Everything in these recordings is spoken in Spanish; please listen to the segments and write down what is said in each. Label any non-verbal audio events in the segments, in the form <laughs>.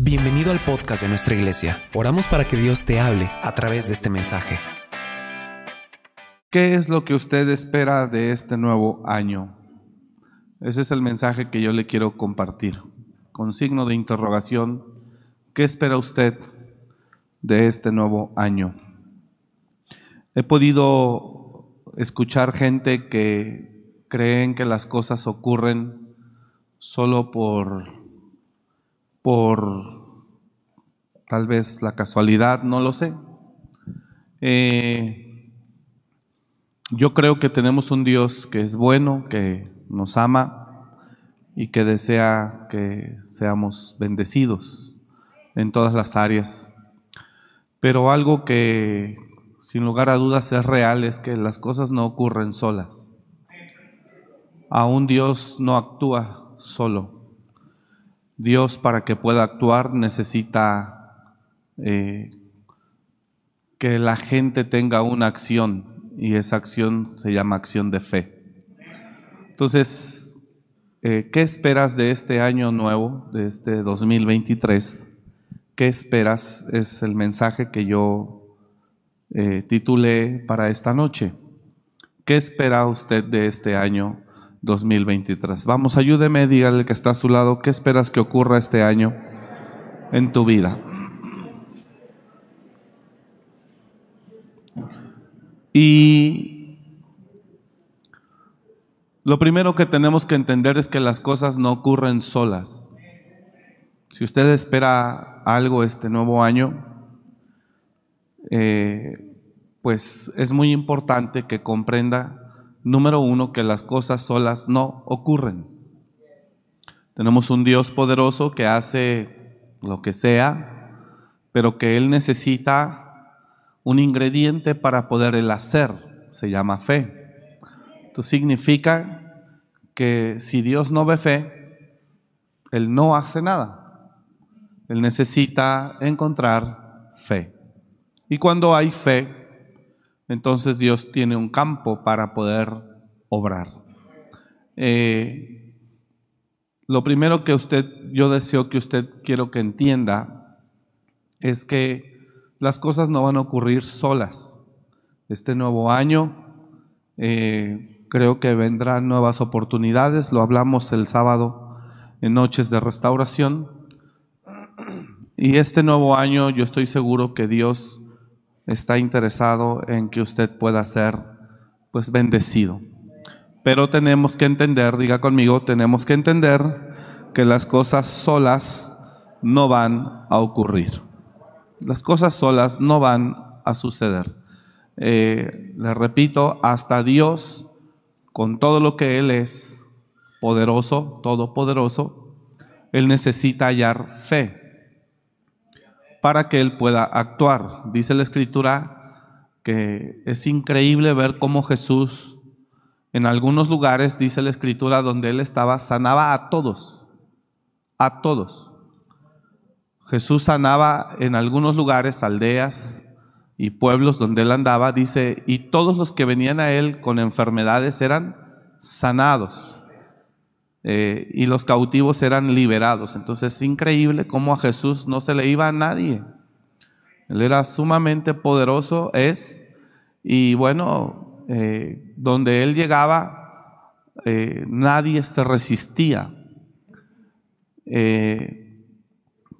Bienvenido al podcast de nuestra iglesia. Oramos para que Dios te hable a través de este mensaje. ¿Qué es lo que usted espera de este nuevo año? Ese es el mensaje que yo le quiero compartir. Con signo de interrogación, ¿qué espera usted de este nuevo año? He podido escuchar gente que creen que las cosas ocurren solo por por tal vez la casualidad, no lo sé. Eh, yo creo que tenemos un Dios que es bueno, que nos ama y que desea que seamos bendecidos en todas las áreas. Pero algo que sin lugar a dudas es real es que las cosas no ocurren solas. Aún Dios no actúa solo. Dios para que pueda actuar necesita eh, que la gente tenga una acción y esa acción se llama acción de fe. Entonces, eh, ¿qué esperas de este año nuevo, de este 2023? ¿Qué esperas? Es el mensaje que yo eh, titulé para esta noche. ¿Qué espera usted de este año 2023. Vamos, ayúdeme, dígale que está a su lado, ¿qué esperas que ocurra este año en tu vida? Y lo primero que tenemos que entender es que las cosas no ocurren solas. Si usted espera algo este nuevo año, eh, pues es muy importante que comprenda número uno, que las cosas solas no ocurren. Tenemos un Dios poderoso que hace lo que sea, pero que Él necesita un ingrediente para poder el hacer, se llama fe. Esto significa que si Dios no ve fe, Él no hace nada. Él necesita encontrar fe. Y cuando hay fe, entonces Dios tiene un campo para poder obrar. Eh, lo primero que usted, yo deseo que usted quiero que entienda es que las cosas no van a ocurrir solas. Este nuevo año eh, creo que vendrán nuevas oportunidades, lo hablamos el sábado en Noches de Restauración. Y este nuevo año yo estoy seguro que Dios está interesado en que usted pueda ser pues bendecido. Pero tenemos que entender, diga conmigo, tenemos que entender que las cosas solas no van a ocurrir. Las cosas solas no van a suceder. Eh, le repito, hasta Dios, con todo lo que Él es, poderoso, todopoderoso, Él necesita hallar fe para que Él pueda actuar. Dice la Escritura que es increíble ver cómo Jesús en algunos lugares, dice la Escritura, donde Él estaba, sanaba a todos, a todos. Jesús sanaba en algunos lugares, aldeas y pueblos donde Él andaba, dice, y todos los que venían a Él con enfermedades eran sanados. Eh, y los cautivos eran liberados. Entonces es increíble cómo a Jesús no se le iba a nadie. Él era sumamente poderoso, es, y bueno, eh, donde él llegaba, eh, nadie se resistía.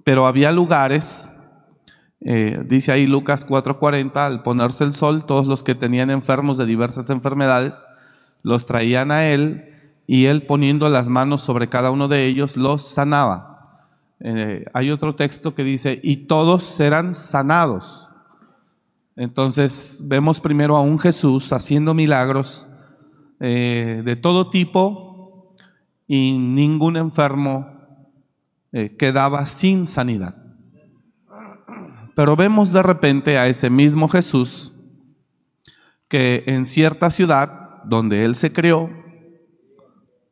pero había lugares, dice ahí Lucas 4:40, al ponerse el sol, todos los que tenían enfermos de diversas enfermedades, los traían a él y él poniendo las manos sobre cada uno de ellos los sanaba. Eh, hay otro texto que dice, y todos serán sanados. Entonces vemos primero a un Jesús haciendo milagros eh, de todo tipo y ningún enfermo eh, quedaba sin sanidad. Pero vemos de repente a ese mismo Jesús que en cierta ciudad donde él se creó,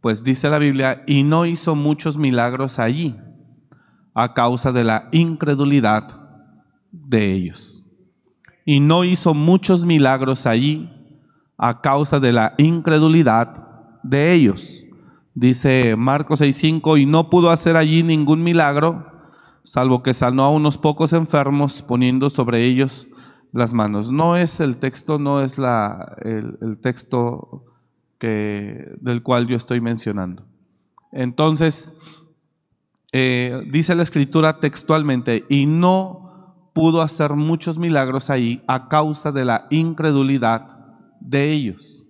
pues dice la Biblia, y no hizo muchos milagros allí a causa de la incredulidad de ellos. Y no hizo muchos milagros allí a causa de la incredulidad de ellos. Dice Marcos 6:5, y no pudo hacer allí ningún milagro, salvo que sanó a unos pocos enfermos poniendo sobre ellos las manos. No es el texto, no es la, el, el texto que, del cual yo estoy mencionando. Entonces, eh, dice la escritura textualmente, y no pudo hacer muchos milagros ahí a causa de la incredulidad de ellos.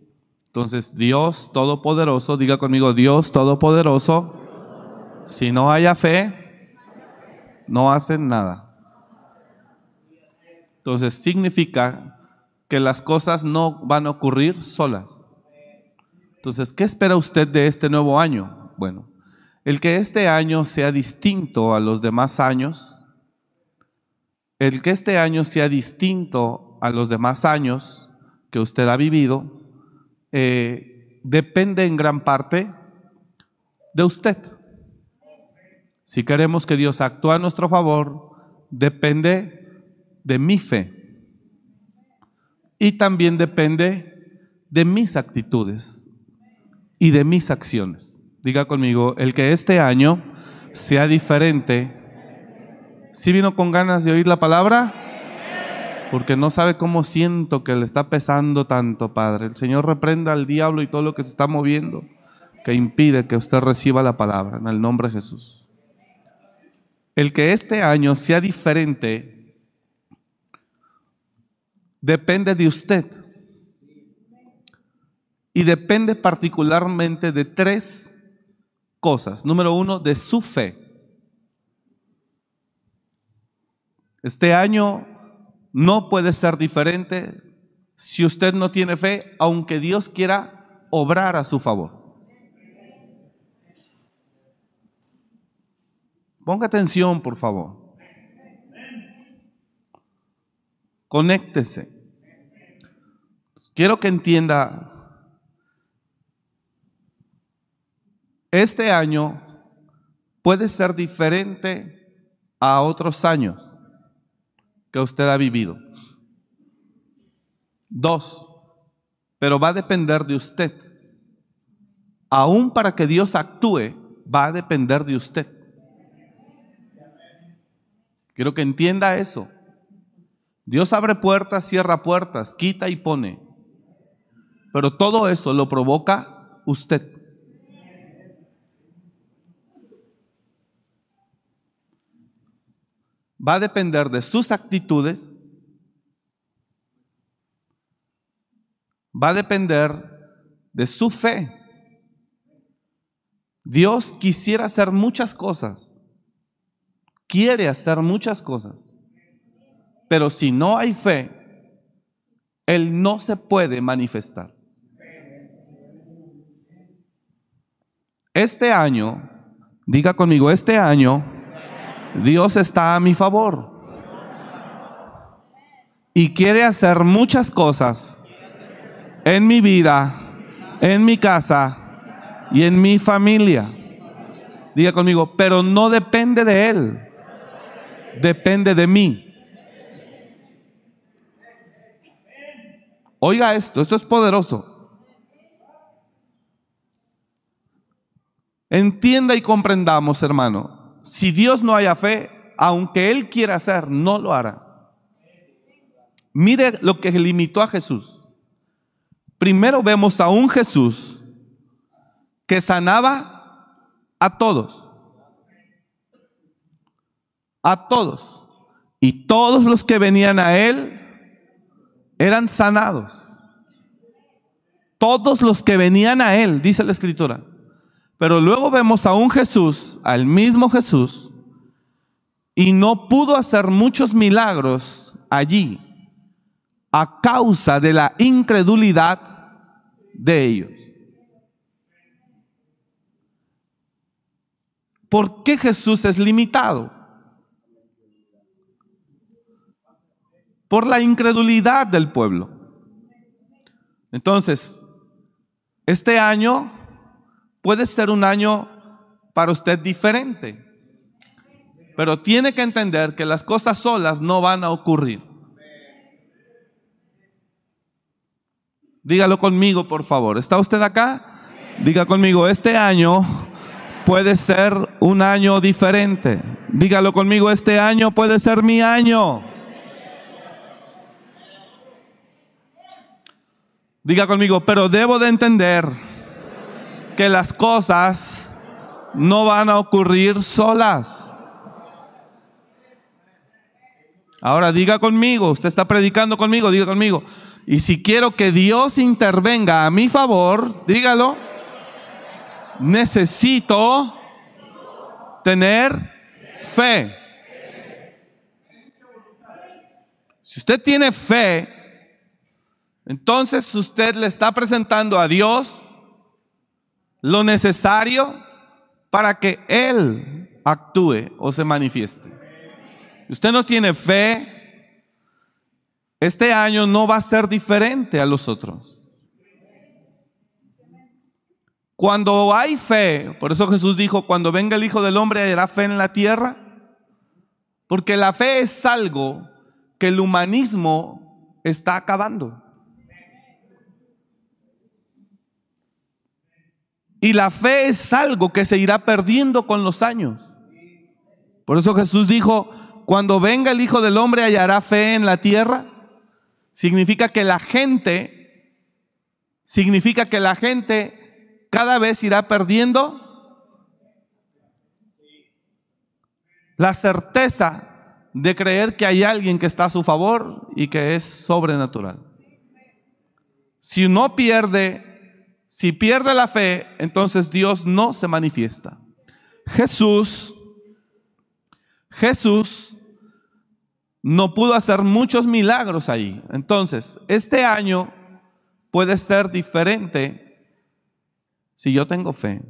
Entonces, Dios Todopoderoso, diga conmigo, Dios Todopoderoso, si no haya fe, no hacen nada. Entonces, significa que las cosas no van a ocurrir solas. Entonces, ¿qué espera usted de este nuevo año? Bueno, el que este año sea distinto a los demás años, el que este año sea distinto a los demás años que usted ha vivido, eh, depende en gran parte de usted. Si queremos que Dios actúe a nuestro favor, depende de mi fe. Y también depende de mis actitudes y de mis acciones. Diga conmigo, el que este año sea diferente. ¿Sí vino con ganas de oír la palabra? Porque no sabe cómo siento que le está pesando tanto, Padre. El Señor reprenda al diablo y todo lo que se está moviendo que impide que usted reciba la palabra en el nombre de Jesús. El que este año sea diferente depende de usted. Y depende particularmente de tres cosas. Número uno, de su fe. Este año no puede ser diferente si usted no tiene fe, aunque Dios quiera obrar a su favor. Ponga atención, por favor. Conéctese. Quiero que entienda este año puede ser diferente a otros años que usted ha vivido. Dos, pero va a depender de usted. Aún para que Dios actúe, va a depender de usted. Quiero que entienda eso. Dios abre puertas, cierra puertas, quita y pone. Pero todo eso lo provoca usted. Va a depender de sus actitudes, va a depender de su fe. Dios quisiera hacer muchas cosas, quiere hacer muchas cosas, pero si no hay fe, Él no se puede manifestar. Este año, diga conmigo, este año Dios está a mi favor. Y quiere hacer muchas cosas en mi vida, en mi casa y en mi familia. Diga conmigo, pero no depende de Él, depende de mí. Oiga esto, esto es poderoso. Entienda y comprendamos, hermano si Dios no haya fe, aunque Él quiera hacer, no lo hará. Mire lo que limitó a Jesús. Primero vemos a un Jesús que sanaba a todos. A todos. Y todos los que venían a Él eran sanados. Todos los que venían a Él, dice la Escritura. Pero luego vemos a un Jesús, al mismo Jesús, y no pudo hacer muchos milagros allí a causa de la incredulidad de ellos. ¿Por qué Jesús es limitado? Por la incredulidad del pueblo. Entonces, este año puede ser un año para usted diferente. Pero tiene que entender que las cosas solas no van a ocurrir. Dígalo conmigo, por favor. ¿Está usted acá? Diga conmigo, este año puede ser un año diferente. Dígalo conmigo, este año puede ser mi año. Diga conmigo, pero debo de entender que las cosas no van a ocurrir solas. Ahora diga conmigo, usted está predicando conmigo, diga conmigo. Y si quiero que Dios intervenga a mi favor, dígalo, necesito tener fe. Si usted tiene fe, entonces usted le está presentando a Dios lo necesario para que Él actúe o se manifieste. Usted no tiene fe, este año no va a ser diferente a los otros. Cuando hay fe, por eso Jesús dijo, cuando venga el Hijo del Hombre hallará fe en la tierra, porque la fe es algo que el humanismo está acabando. Y la fe es algo que se irá perdiendo con los años. Por eso Jesús dijo, cuando venga el Hijo del Hombre hallará fe en la tierra. Significa que la gente, significa que la gente cada vez irá perdiendo la certeza de creer que hay alguien que está a su favor y que es sobrenatural. Si uno pierde, si pierde la fe, entonces Dios no se manifiesta. Jesús, Jesús no pudo hacer muchos milagros ahí. Entonces, este año puede ser diferente si yo tengo fe.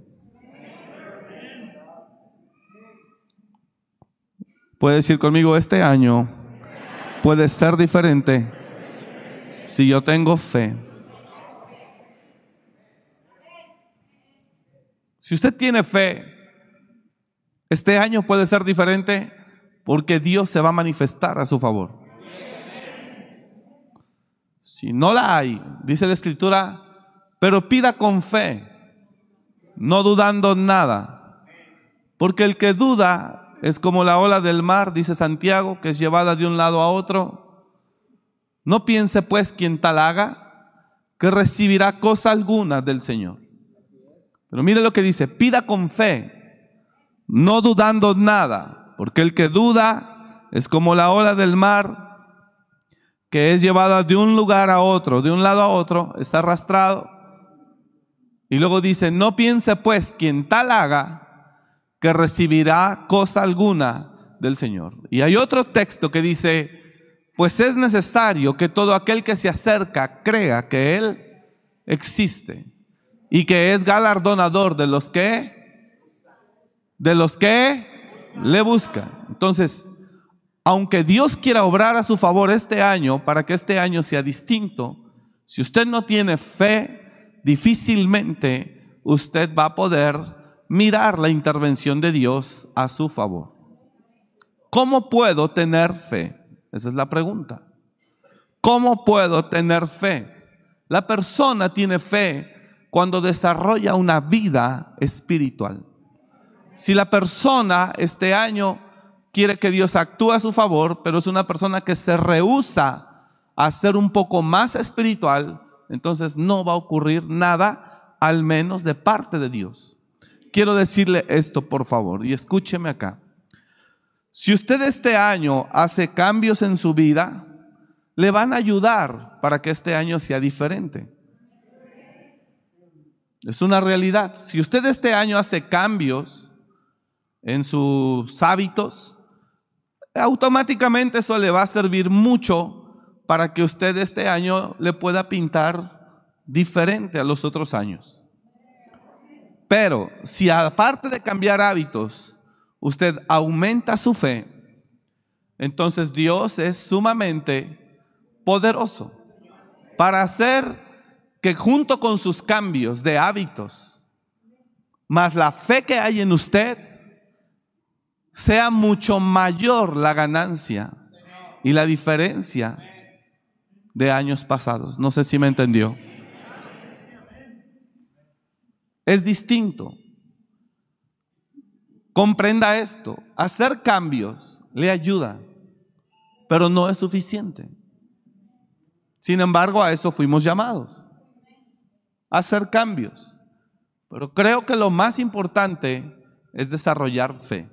Puede decir conmigo, este año puede ser diferente si yo tengo fe. Si usted tiene fe, este año puede ser diferente porque Dios se va a manifestar a su favor. Si no la hay, dice la escritura, pero pida con fe, no dudando nada, porque el que duda es como la ola del mar, dice Santiago, que es llevada de un lado a otro. No piense pues quien tal haga, que recibirá cosa alguna del Señor. Pero mire lo que dice, pida con fe, no dudando nada porque el que duda es como la ola del mar que es llevada de un lugar a otro, de un lado a otro, está arrastrado. Y luego dice, no piense pues quien tal haga que recibirá cosa alguna del Señor. Y hay otro texto que dice, pues es necesario que todo aquel que se acerca crea que Él existe y que es galardonador de los que, de los que le busca. Entonces, aunque Dios quiera obrar a su favor este año, para que este año sea distinto, si usted no tiene fe, difícilmente usted va a poder mirar la intervención de Dios a su favor. ¿Cómo puedo tener fe? Esa es la pregunta. ¿Cómo puedo tener fe? La persona tiene fe cuando desarrolla una vida espiritual. Si la persona este año quiere que Dios actúe a su favor, pero es una persona que se rehúsa a ser un poco más espiritual, entonces no va a ocurrir nada, al menos de parte de Dios. Quiero decirle esto, por favor, y escúcheme acá. Si usted este año hace cambios en su vida, le van a ayudar para que este año sea diferente. Es una realidad. Si usted este año hace cambios, en sus hábitos, automáticamente eso le va a servir mucho para que usted este año le pueda pintar diferente a los otros años. Pero si aparte de cambiar hábitos, usted aumenta su fe, entonces Dios es sumamente poderoso para hacer que junto con sus cambios de hábitos, más la fe que hay en usted, sea mucho mayor la ganancia y la diferencia de años pasados. No sé si me entendió. Es distinto. comprenda esto. Hacer cambios le ayuda, pero no es suficiente. Sin embargo, a eso fuimos llamados. Hacer cambios. Pero creo que lo más importante es desarrollar fe.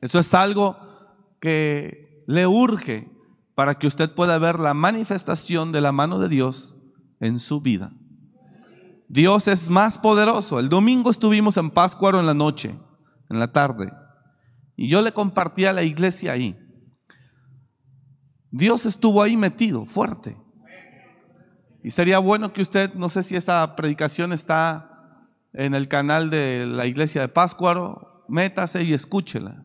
Eso es algo que le urge para que usted pueda ver la manifestación de la mano de Dios en su vida. Dios es más poderoso. El domingo estuvimos en Páscuaro en la noche, en la tarde, y yo le compartí a la iglesia ahí. Dios estuvo ahí metido, fuerte. Y sería bueno que usted, no sé si esa predicación está en el canal de la iglesia de Páscuaro, métase y escúchela.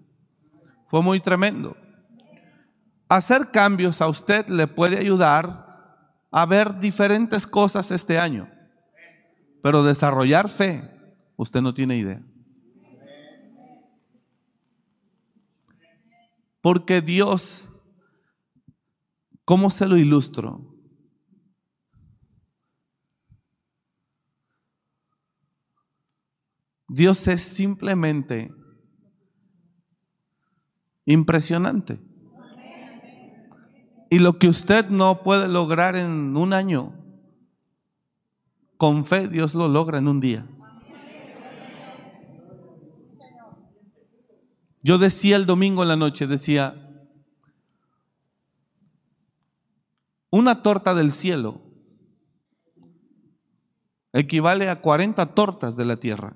Fue muy tremendo. Hacer cambios a usted le puede ayudar a ver diferentes cosas este año, pero desarrollar fe, usted no tiene idea. Porque Dios, ¿cómo se lo ilustro? Dios es simplemente impresionante. Y lo que usted no puede lograr en un año, con fe Dios lo logra en un día. Yo decía el domingo en la noche, decía, una torta del cielo equivale a 40 tortas de la tierra.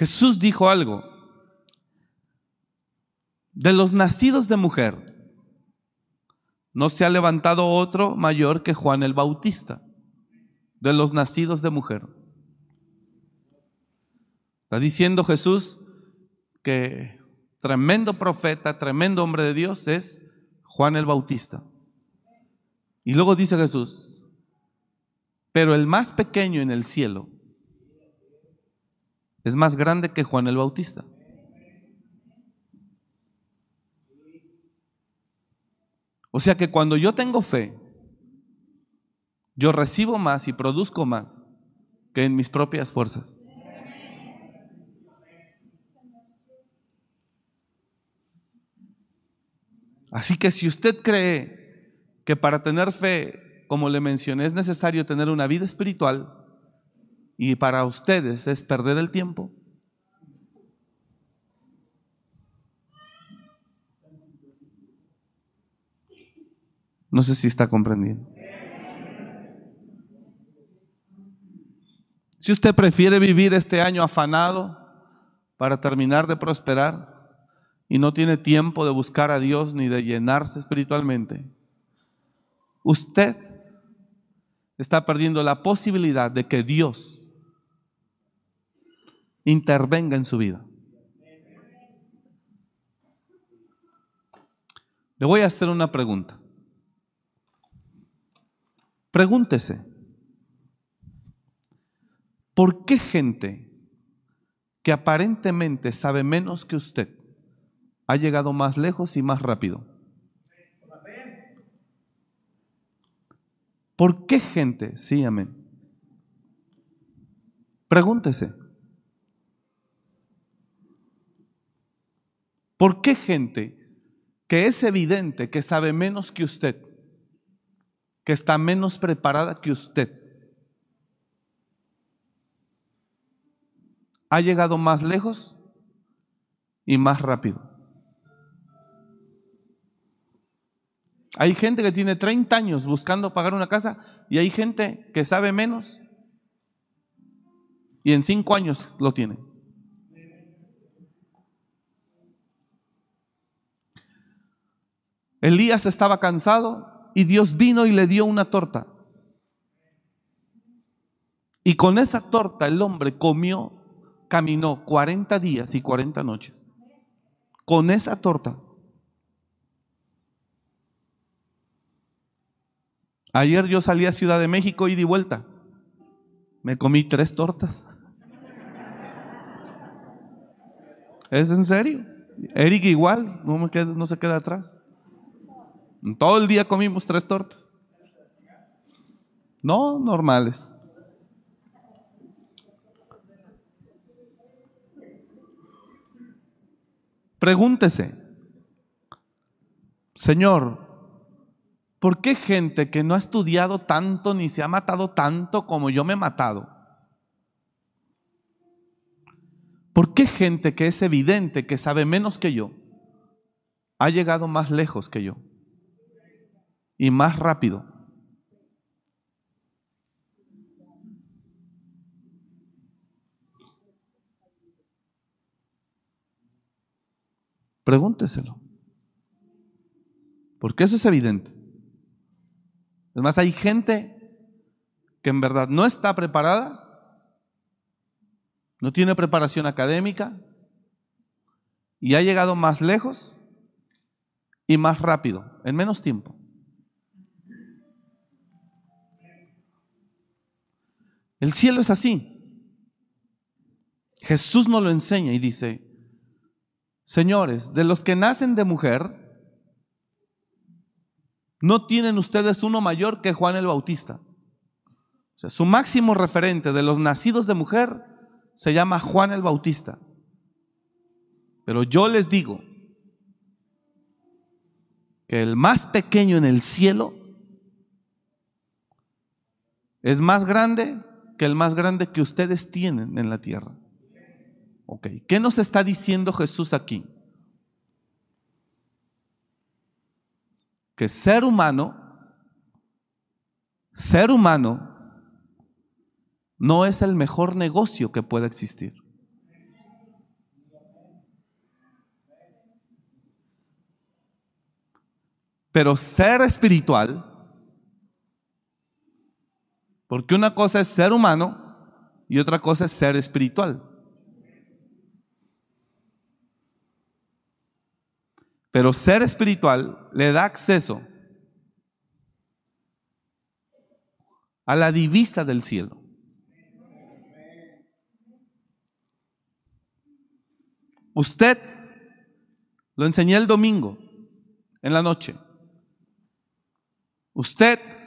Jesús dijo algo, de los nacidos de mujer, no se ha levantado otro mayor que Juan el Bautista, de los nacidos de mujer. Está diciendo Jesús que tremendo profeta, tremendo hombre de Dios es Juan el Bautista. Y luego dice Jesús, pero el más pequeño en el cielo es más grande que Juan el Bautista. O sea que cuando yo tengo fe, yo recibo más y produzco más que en mis propias fuerzas. Así que si usted cree que para tener fe, como le mencioné, es necesario tener una vida espiritual y para ustedes es perder el tiempo, No sé si está comprendiendo. Si usted prefiere vivir este año afanado para terminar de prosperar y no tiene tiempo de buscar a Dios ni de llenarse espiritualmente, usted está perdiendo la posibilidad de que Dios intervenga en su vida. Le voy a hacer una pregunta. Pregúntese, ¿por qué gente que aparentemente sabe menos que usted ha llegado más lejos y más rápido? ¿Por qué gente? Sí, amén. Pregúntese. ¿Por qué gente que es evidente que sabe menos que usted que está menos preparada que usted. Ha llegado más lejos y más rápido. Hay gente que tiene 30 años buscando pagar una casa y hay gente que sabe menos y en 5 años lo tiene. Elías estaba cansado y Dios vino y le dio una torta. Y con esa torta el hombre comió, caminó 40 días y 40 noches. Con esa torta. Ayer yo salí a Ciudad de México y di vuelta. Me comí tres tortas. ¿Es en serio? Eric igual, no, me no se queda atrás. Todo el día comimos tres tortas. No, normales. Pregúntese, Señor, ¿por qué gente que no ha estudiado tanto ni se ha matado tanto como yo me he matado? ¿Por qué gente que es evidente que sabe menos que yo ha llegado más lejos que yo? Y más rápido? Pregúnteselo. Porque eso es evidente. Además, hay gente que en verdad no está preparada, no tiene preparación académica y ha llegado más lejos y más rápido, en menos tiempo. El cielo es así. Jesús nos lo enseña y dice, Señores, de los que nacen de mujer, no tienen ustedes uno mayor que Juan el Bautista. O sea, su máximo referente de los nacidos de mujer se llama Juan el Bautista. Pero yo les digo que el más pequeño en el cielo es más grande que el más grande que ustedes tienen en la tierra. Ok, ¿qué nos está diciendo Jesús aquí? Que ser humano, ser humano, no es el mejor negocio que pueda existir. Pero ser espiritual, porque una cosa es ser humano y otra cosa es ser espiritual. Pero ser espiritual le da acceso a la divisa del cielo. Usted lo enseñé el domingo en la noche. Usted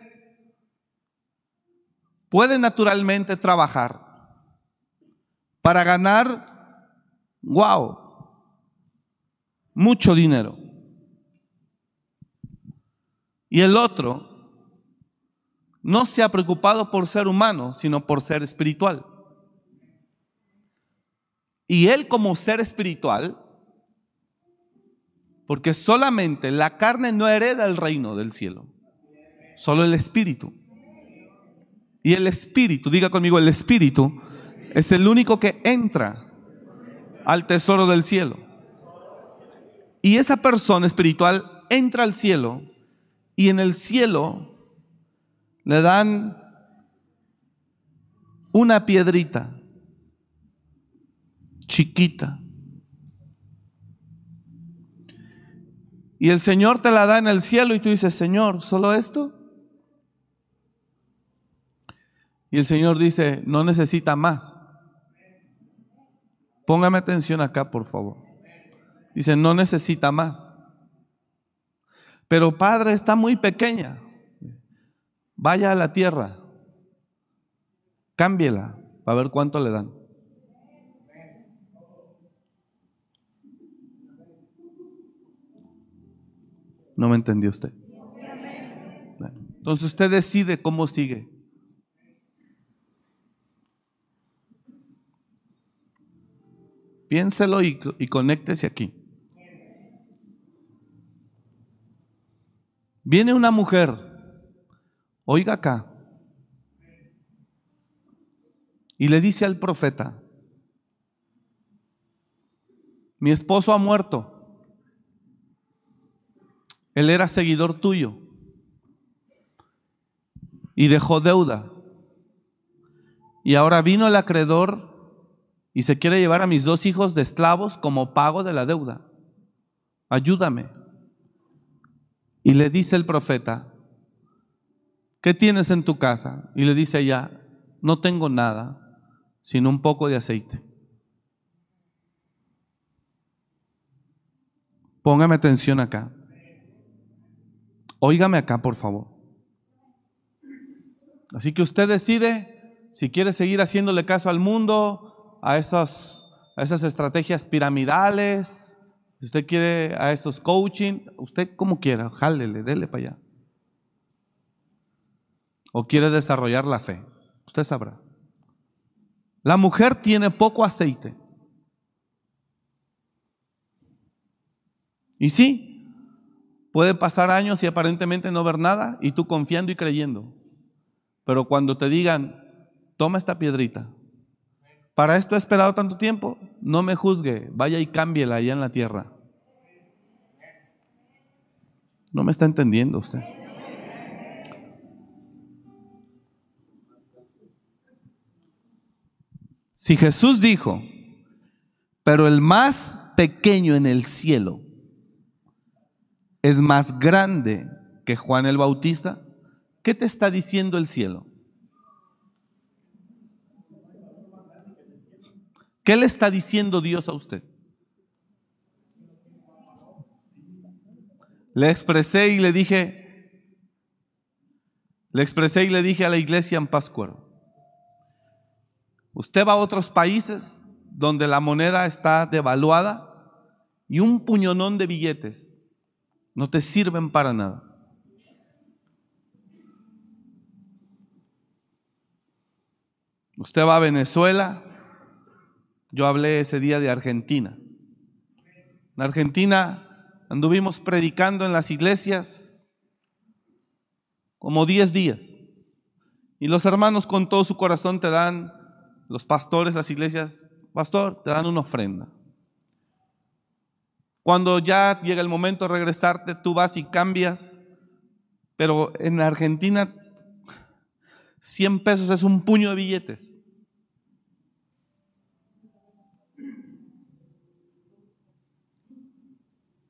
puede naturalmente trabajar para ganar, wow, mucho dinero. Y el otro no se ha preocupado por ser humano, sino por ser espiritual. Y él como ser espiritual, porque solamente la carne no hereda el reino del cielo, solo el espíritu. Y el espíritu, diga conmigo, el espíritu es el único que entra al tesoro del cielo. Y esa persona espiritual entra al cielo y en el cielo le dan una piedrita chiquita. Y el Señor te la da en el cielo y tú dices, Señor, ¿solo esto? Y el Señor dice, no necesita más. Póngame atención acá, por favor. Dice, no necesita más. Pero Padre está muy pequeña. Vaya a la tierra. Cámbiela para ver cuánto le dan. No me entendió usted. Entonces usted decide cómo sigue. Piénselo y, y conéctese aquí. Viene una mujer, oiga acá, y le dice al profeta, mi esposo ha muerto, él era seguidor tuyo y dejó deuda. Y ahora vino el acreedor y se quiere llevar a mis dos hijos de esclavos como pago de la deuda. Ayúdame. Y le dice el profeta, ¿qué tienes en tu casa? Y le dice ella, no tengo nada, sino un poco de aceite. Póngame atención acá. Óigame acá, por favor. Así que usted decide si quiere seguir haciéndole caso al mundo, a esas, a esas estrategias piramidales, Si usted quiere a esos coaching, usted como quiera, jálele, dele para allá. O quiere desarrollar la fe, usted sabrá. La mujer tiene poco aceite. Y sí, puede pasar años y aparentemente no ver nada y tú confiando y creyendo. Pero cuando te digan, toma esta piedrita, para esto he esperado tanto tiempo, no me juzgue, vaya y cámbiela allá en la tierra. No me está entendiendo usted. Si Jesús dijo, pero el más pequeño en el cielo es más grande que Juan el Bautista, ¿qué te está diciendo el cielo? ¿Qué le está diciendo Dios a usted? Le expresé y le dije, le expresé y le dije a la iglesia en Pascuero, usted va a otros países donde la moneda está devaluada y un puñonón de billetes no te sirven para nada. Usted va a Venezuela, yo hablé ese día de Argentina. En Argentina anduvimos predicando en las iglesias como 10 días. Y los hermanos con todo su corazón te dan, los pastores, las iglesias, pastor, te dan una ofrenda. Cuando ya llega el momento de regresarte, tú vas y cambias. Pero en Argentina, 100 pesos es un puño de billetes.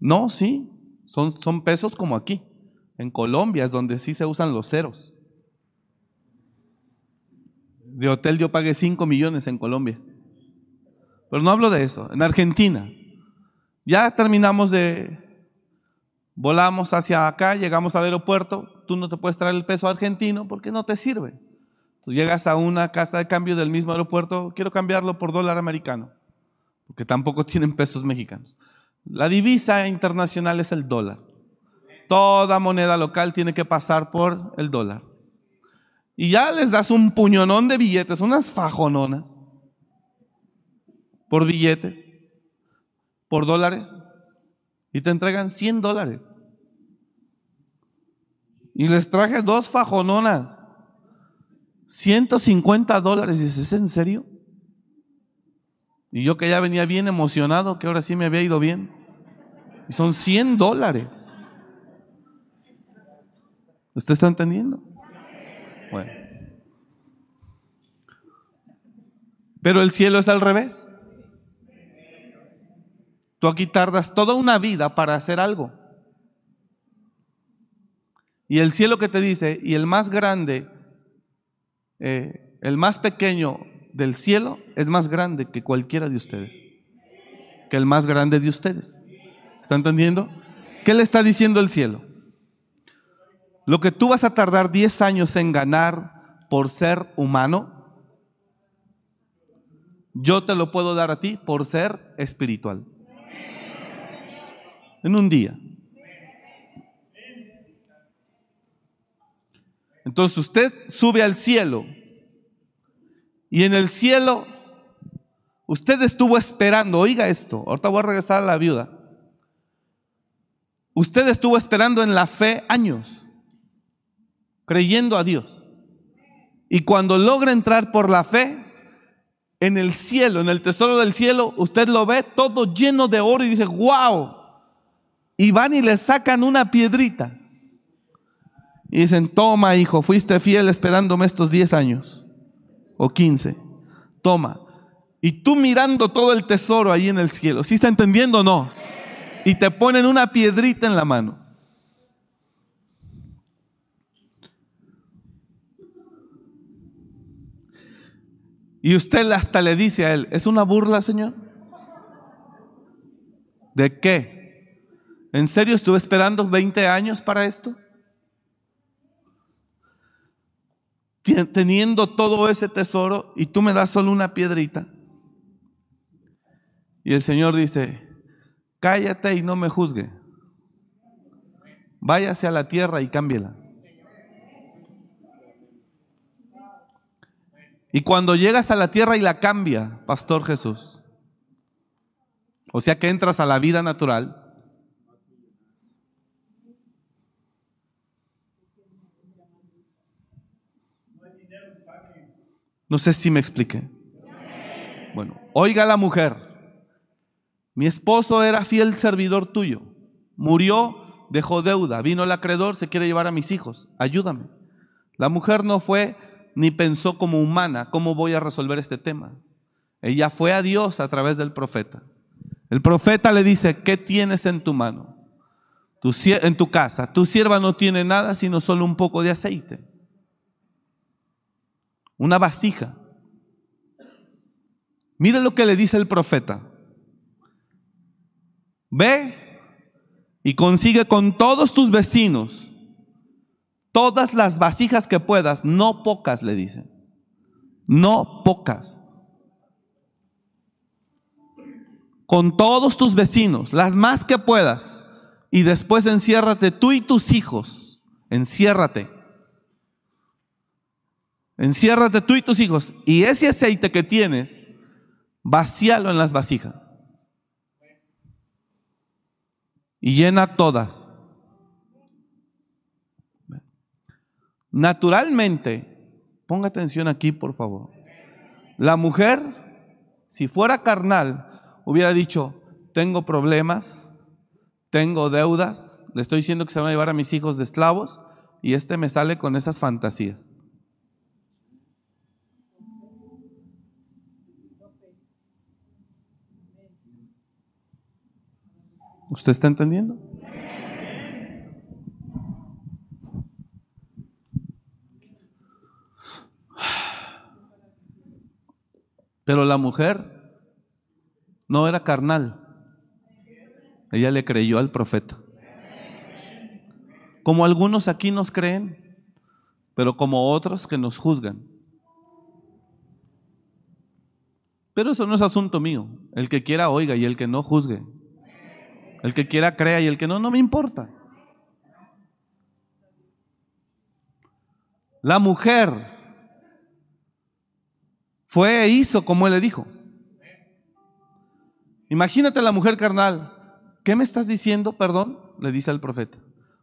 No, sí, son, pesos como aquí. En Colombia es donde sí se usan los ceros. De hotel yo pagué 5 millones en Colombia. Pero no hablo de eso. En Argentina, ya terminamos de, volamos hacia acá, llegamos al aeropuerto, tú no te puedes traer el peso argentino porque no te sirve. Tú llegas a una casa de cambio del mismo aeropuerto, quiero cambiarlo por dólar americano, porque tampoco tienen pesos mexicanos. La divisa internacional es el dólar. Toda moneda local tiene que pasar por el dólar. Y ya les das un puñonón de billetes, unas fajononas por billetes, por dólares, y te entregan 100 dólares. Y les traje dos fajononas, 150 dólares. Y dices, ¿es en serio? Y yo que ya venía bien emocionado, que ahora sí me había ido bien. Y son 100 dólares. ¿Usted está entendiendo? Bueno. Pero el cielo es al revés. Tú aquí tardas toda una vida para hacer algo. Y el cielo que te dice, y el más grande, eh, el más pequeño del cielo es más grande que cualquiera de ustedes, que el más grande de ustedes. ¿Está entendiendo? ¿Qué le está diciendo el cielo? Lo que tú vas a tardar 10 años en ganar por ser humano, yo te lo puedo dar a ti por ser espiritual. En un día. Entonces usted sube al cielo y en el cielo, usted estuvo esperando, oiga esto, ahorita voy a regresar a la viuda. Usted estuvo esperando en la fe años, creyendo a Dios. Y cuando logra entrar por la fe, en el cielo, en el tesoro del cielo, usted lo ve todo lleno de oro y dice, wow. Y van y le sacan una piedrita. Y dicen, toma hijo, fuiste fiel esperándome estos 10 años o 15. Toma. Y tú mirando todo el tesoro ahí en el cielo. ¿Sí está entendiendo o no? Y te ponen una piedrita en la mano. Y usted hasta le dice a él, ¿es una burla, Señor? ¿De qué? ¿En serio estuve esperando 20 años para esto? Teniendo todo ese tesoro y tú me das solo una piedrita. Y el Señor dice, cállate y no me juzgue. Váyase a la tierra y cámbiela. Y cuando llegas a la tierra y la cambia, Pastor Jesús, o sea que entras a la vida natural, no sé si me expliqué. Bueno, oiga la mujer, mi esposo era fiel servidor tuyo, murió, dejó deuda, vino el acreedor, se quiere llevar a mis hijos, ayúdame. La mujer no fue ni pensó como humana, ¿cómo voy a resolver este tema? Ella fue a Dios a través del profeta. El profeta le dice, ¿qué tienes en tu mano? en tu casa. Tu sierva no tiene nada sino solo un poco de aceite. Una vasija. Mira lo que le dice el profeta. Ve y consigue con todos tus vecinos todas las vasijas que puedas, no pocas, le dicen. No pocas. Con todos tus vecinos, las más que puedas. Y después enciérrate tú y tus hijos. Enciérrate. Enciérrate tú y tus hijos. Y ese aceite que tienes, vacíalo en las vasijas. Y llena todas. Naturalmente, ponga atención aquí, por favor. La mujer, si fuera carnal, hubiera dicho, tengo problemas, tengo deudas, le estoy diciendo que se van a llevar a mis hijos de esclavos y este me sale con esas fantasías. ¿Usted está entendiendo? Pero la mujer no era carnal. Ella le creyó al profeta. Como algunos aquí nos creen, pero como otros que nos juzgan. Pero eso no es asunto mío. El que quiera oiga y el que no juzgue. El que quiera crea y el que no, no me importa. La mujer fue e hizo como él le dijo. Imagínate la mujer carnal. ¿Qué me estás diciendo, perdón? Le dice al profeta.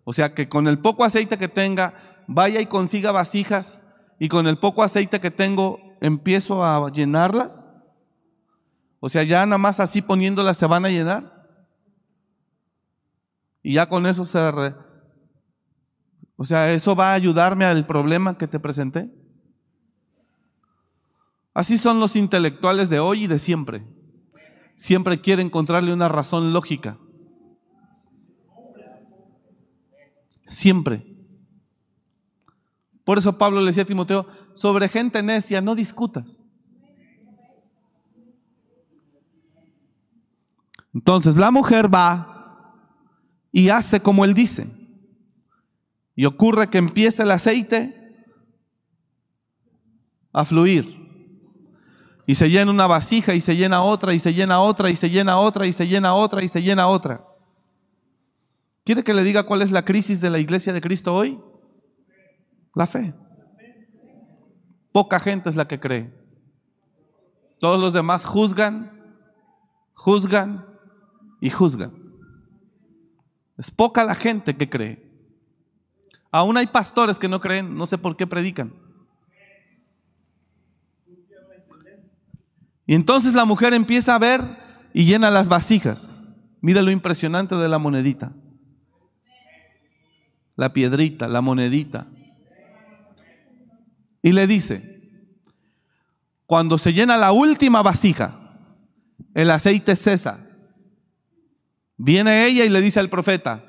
O sea, que con el poco aceite que tenga, vaya y consiga vasijas y con el poco aceite que tengo empiezo a llenarlas. O sea, ya nada más así poniéndolas se van a llenar. Y ya con eso se... O sea, ¿eso va a ayudarme al problema que te presenté? Así son los intelectuales de hoy y de siempre. Siempre quieren encontrarle una razón lógica. Siempre. Por eso Pablo le decía a Timoteo, sobre gente necia no discutas. Entonces la mujer va y hace como él dice. Y ocurre que empieza el aceite a fluir. Y se llena una vasija y se llena otra y se llena otra y se llena otra y se llena otra y se llena otra. ¿Quiere que le diga cuál es la crisis de la iglesia de Cristo hoy? La fe. Poca gente es la que cree. Todos los demás juzgan, juzgan y juzgan. Es poca la gente que cree. Aún hay pastores que no creen, no sé por qué predican. Y entonces la mujer empieza a ver y llena las vasijas. Mira lo impresionante de la monedita. La piedrita, la monedita. Y le dice, cuando se llena la última vasija, el aceite cesa. Viene ella y le dice al profeta,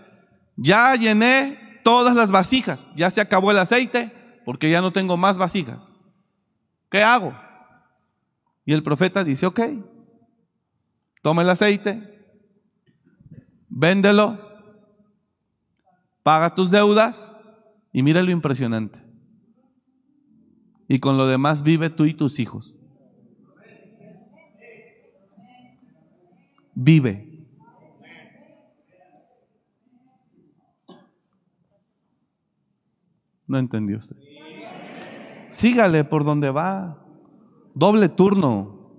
ya llené todas las vasijas, ya se acabó el aceite porque ya no tengo más vasijas. ¿Qué hago? Y el profeta dice, ok, toma el aceite, véndelo, paga tus deudas y mira lo impresionante. Y con lo demás vive tú y tus hijos. Vive. No entendió usted. Sígale por donde va. Doble turno.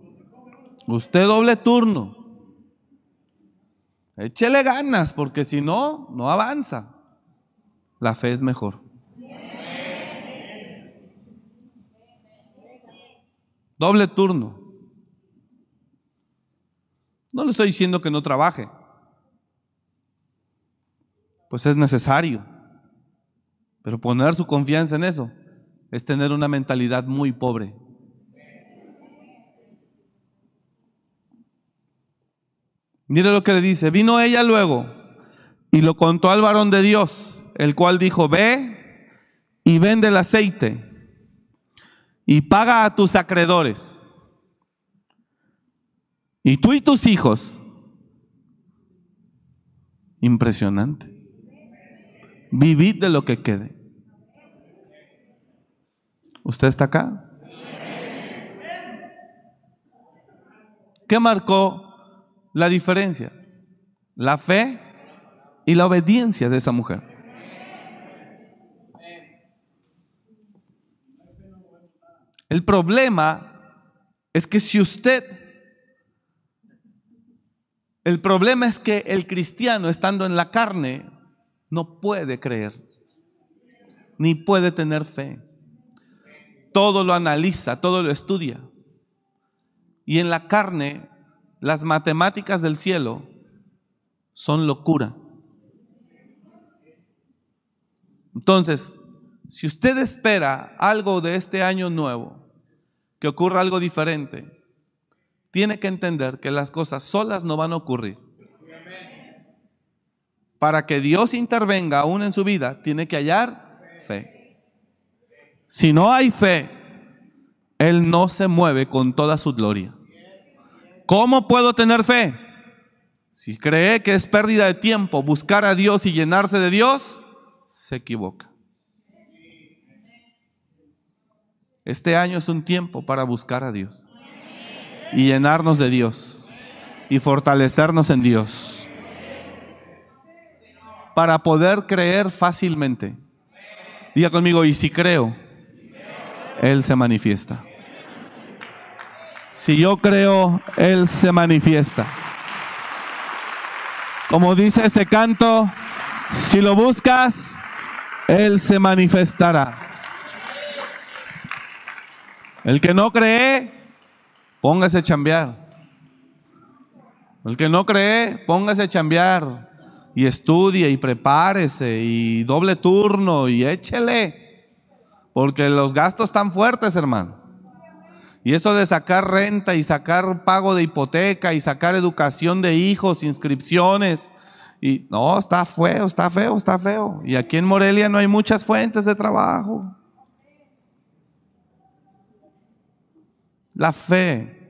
Usted doble turno. Échele ganas, porque si no, no avanza. La fe es mejor. Doble turno. No le estoy diciendo que no trabaje. Pues es necesario. Pero poner su confianza en eso es tener una mentalidad muy pobre. Mire lo que le dice. Vino ella luego y lo contó al varón de Dios, el cual dijo, ve y vende el aceite y paga a tus acreedores. Y tú y tus hijos. Impresionante. Vivid de lo que quede. ¿Usted está acá? ¿Qué marcó la diferencia? La fe y la obediencia de esa mujer. El problema es que si usted, el problema es que el cristiano estando en la carne no puede creer, ni puede tener fe. Todo lo analiza, todo lo estudia. Y en la carne, las matemáticas del cielo son locura. Entonces, si usted espera algo de este año nuevo, que ocurra algo diferente, tiene que entender que las cosas solas no van a ocurrir. Para que Dios intervenga aún en su vida, tiene que hallar fe. Si no hay fe, Él no se mueve con toda su gloria. ¿Cómo puedo tener fe? Si cree que es pérdida de tiempo buscar a Dios y llenarse de Dios, se equivoca. Este año es un tiempo para buscar a Dios y llenarnos de Dios y fortalecernos en Dios para poder creer fácilmente. Diga conmigo, y si creo, Él se manifiesta. Si yo creo, Él se manifiesta. Como dice ese canto, si lo buscas, Él se manifestará. El que no cree, póngase a chambear. El que no cree, póngase a chambear. Y estudie y prepárese y doble turno y échele. Porque los gastos están fuertes, hermano. Y eso de sacar renta y sacar pago de hipoteca y sacar educación de hijos, inscripciones. Y no, está feo, está feo, está feo. Y aquí en Morelia no hay muchas fuentes de trabajo. La fe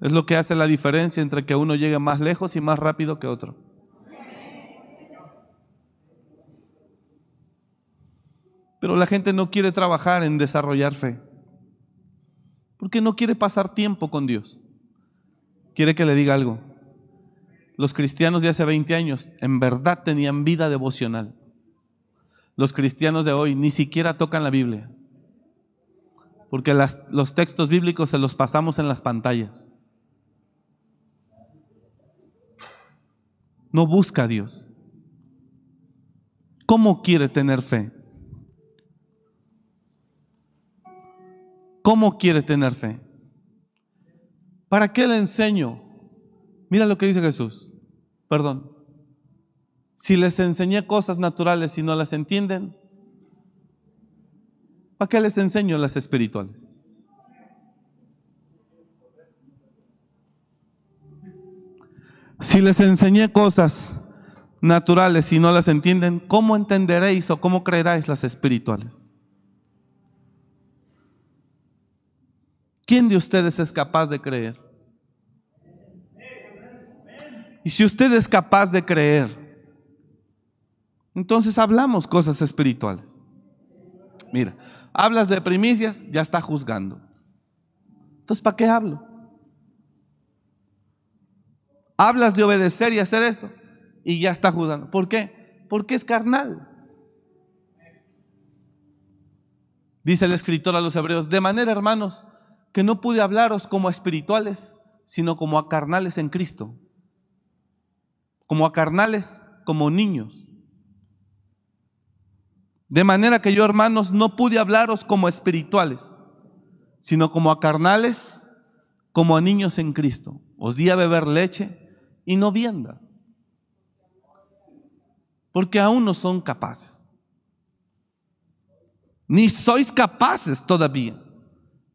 es lo que hace la diferencia entre que uno llegue más lejos y más rápido que otro. Pero la gente no quiere trabajar en desarrollar fe. Porque no quiere pasar tiempo con Dios. Quiere que le diga algo. Los cristianos de hace 20 años en verdad tenían vida devocional. Los cristianos de hoy ni siquiera tocan la Biblia porque los textos bíblicos se los pasamos en las pantallas. No busca a Dios. ¿Cómo quiere tener fe? ¿Cómo quiere tener fe? ¿Para qué le enseño? Mira lo que dice Jesús. Perdón. Si les enseñé cosas naturales y no las entienden, ¿Para qué les enseño las espirituales? Si les enseñé cosas naturales y no las entienden, ¿cómo entenderéis o cómo creeráis las espirituales? ¿Quién de ustedes es capaz de creer? Y si usted es capaz de creer, entonces hablamos cosas espirituales. Mira, Hablas de primicias, ya está juzgando. Entonces, ¿para qué hablo? Hablas de obedecer y hacer esto y ya está juzgando. ¿Por qué? Porque es carnal. Dice el escritor a los hebreos, de manera, hermanos, que no pude hablaros como espirituales, sino como a carnales en Cristo. Como a carnales, como niños. De manera que yo, hermanos, no pude hablaros como espirituales, sino como a carnales, como a niños en Cristo. Os di a beber leche y no vienda, porque aún no son capaces. Ni sois capaces todavía,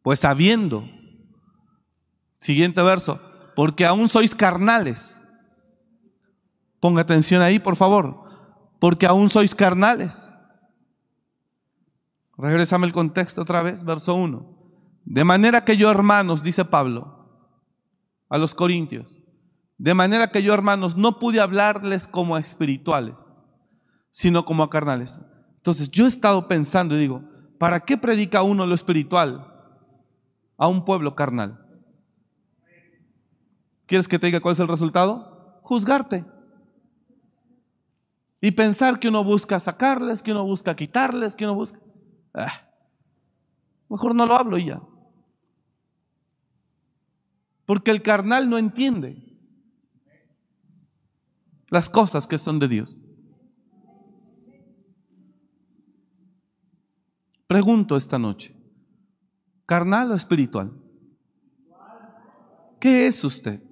pues sabiendo, siguiente verso, porque aún sois carnales. Ponga atención ahí, por favor, porque aún sois carnales Regresame el contexto otra vez, verso 1. De manera que yo, hermanos, dice Pablo a los corintios, de manera que yo, hermanos, no pude hablarles como a espirituales, sino como a carnales. Entonces yo he estado pensando y digo, ¿para qué predica uno lo espiritual a un pueblo carnal? ¿Quieres que te diga cuál es el resultado? Juzgarte. Y pensar que uno busca sacarles, que uno busca quitarles, que uno busca... Ah, mejor no lo hablo ya. Porque el carnal no entiende las cosas que son de Dios. Pregunto esta noche, ¿carnal o espiritual? ¿Qué es usted?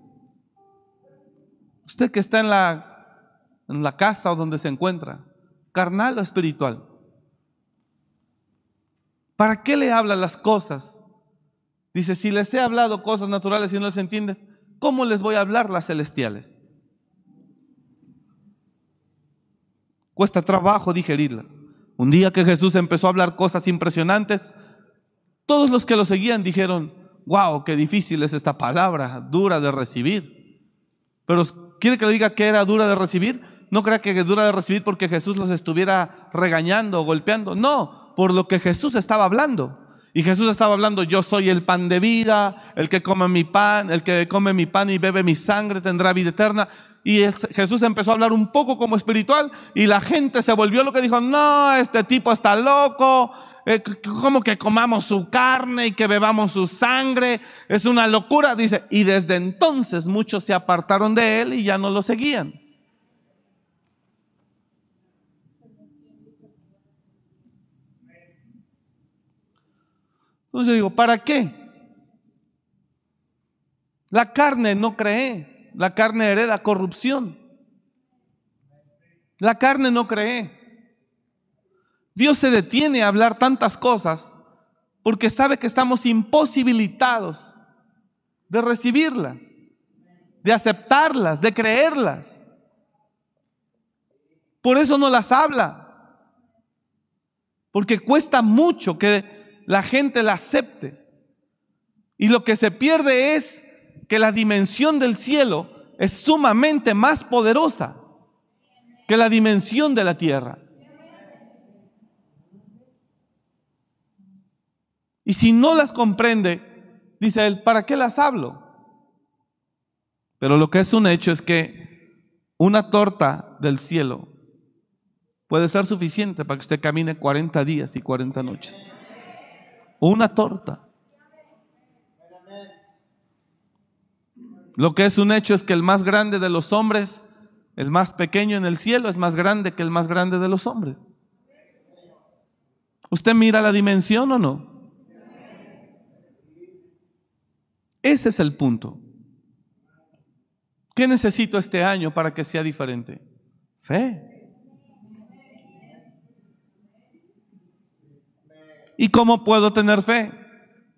Usted que está en la, en la casa o donde se encuentra, ¿carnal o espiritual? ¿Para qué le habla las cosas? Dice, si les he hablado cosas naturales y no les entiende, ¿cómo les voy a hablar las celestiales? Cuesta trabajo digerirlas. Un día que Jesús empezó a hablar cosas impresionantes, todos los que lo seguían dijeron, wow, qué difícil es esta palabra, dura de recibir. Pero ¿quiere que le diga que era dura de recibir? No crea que dura de recibir porque Jesús los estuviera regañando o golpeando. No, por lo que Jesús estaba hablando. Y Jesús estaba hablando, yo soy el pan de vida, el que come mi pan, el que come mi pan y bebe mi sangre tendrá vida eterna. Y Jesús empezó a hablar un poco como espiritual y la gente se volvió lo que dijo, no, este tipo está loco, eh, como que comamos su carne y que bebamos su sangre, es una locura, dice. Y desde entonces muchos se apartaron de él y ya no lo seguían. Entonces yo digo, ¿para qué? La carne no cree, la carne hereda corrupción. La carne no cree. Dios se detiene a hablar tantas cosas porque sabe que estamos imposibilitados de recibirlas, de aceptarlas, de creerlas. Por eso no las habla, porque cuesta mucho que la gente la acepte. Y lo que se pierde es que la dimensión del cielo es sumamente más poderosa que la dimensión de la tierra. Y si no las comprende, dice él, ¿para qué las hablo? Pero lo que es un hecho es que una torta del cielo puede ser suficiente para que usted camine 40 días y 40 noches una torta. Lo que es un hecho es que el más grande de los hombres, el más pequeño en el cielo, es más grande que el más grande de los hombres. ¿Usted mira la dimensión o no? Ese es el punto. ¿Qué necesito este año para que sea diferente? Fe. ¿Y cómo puedo tener fe?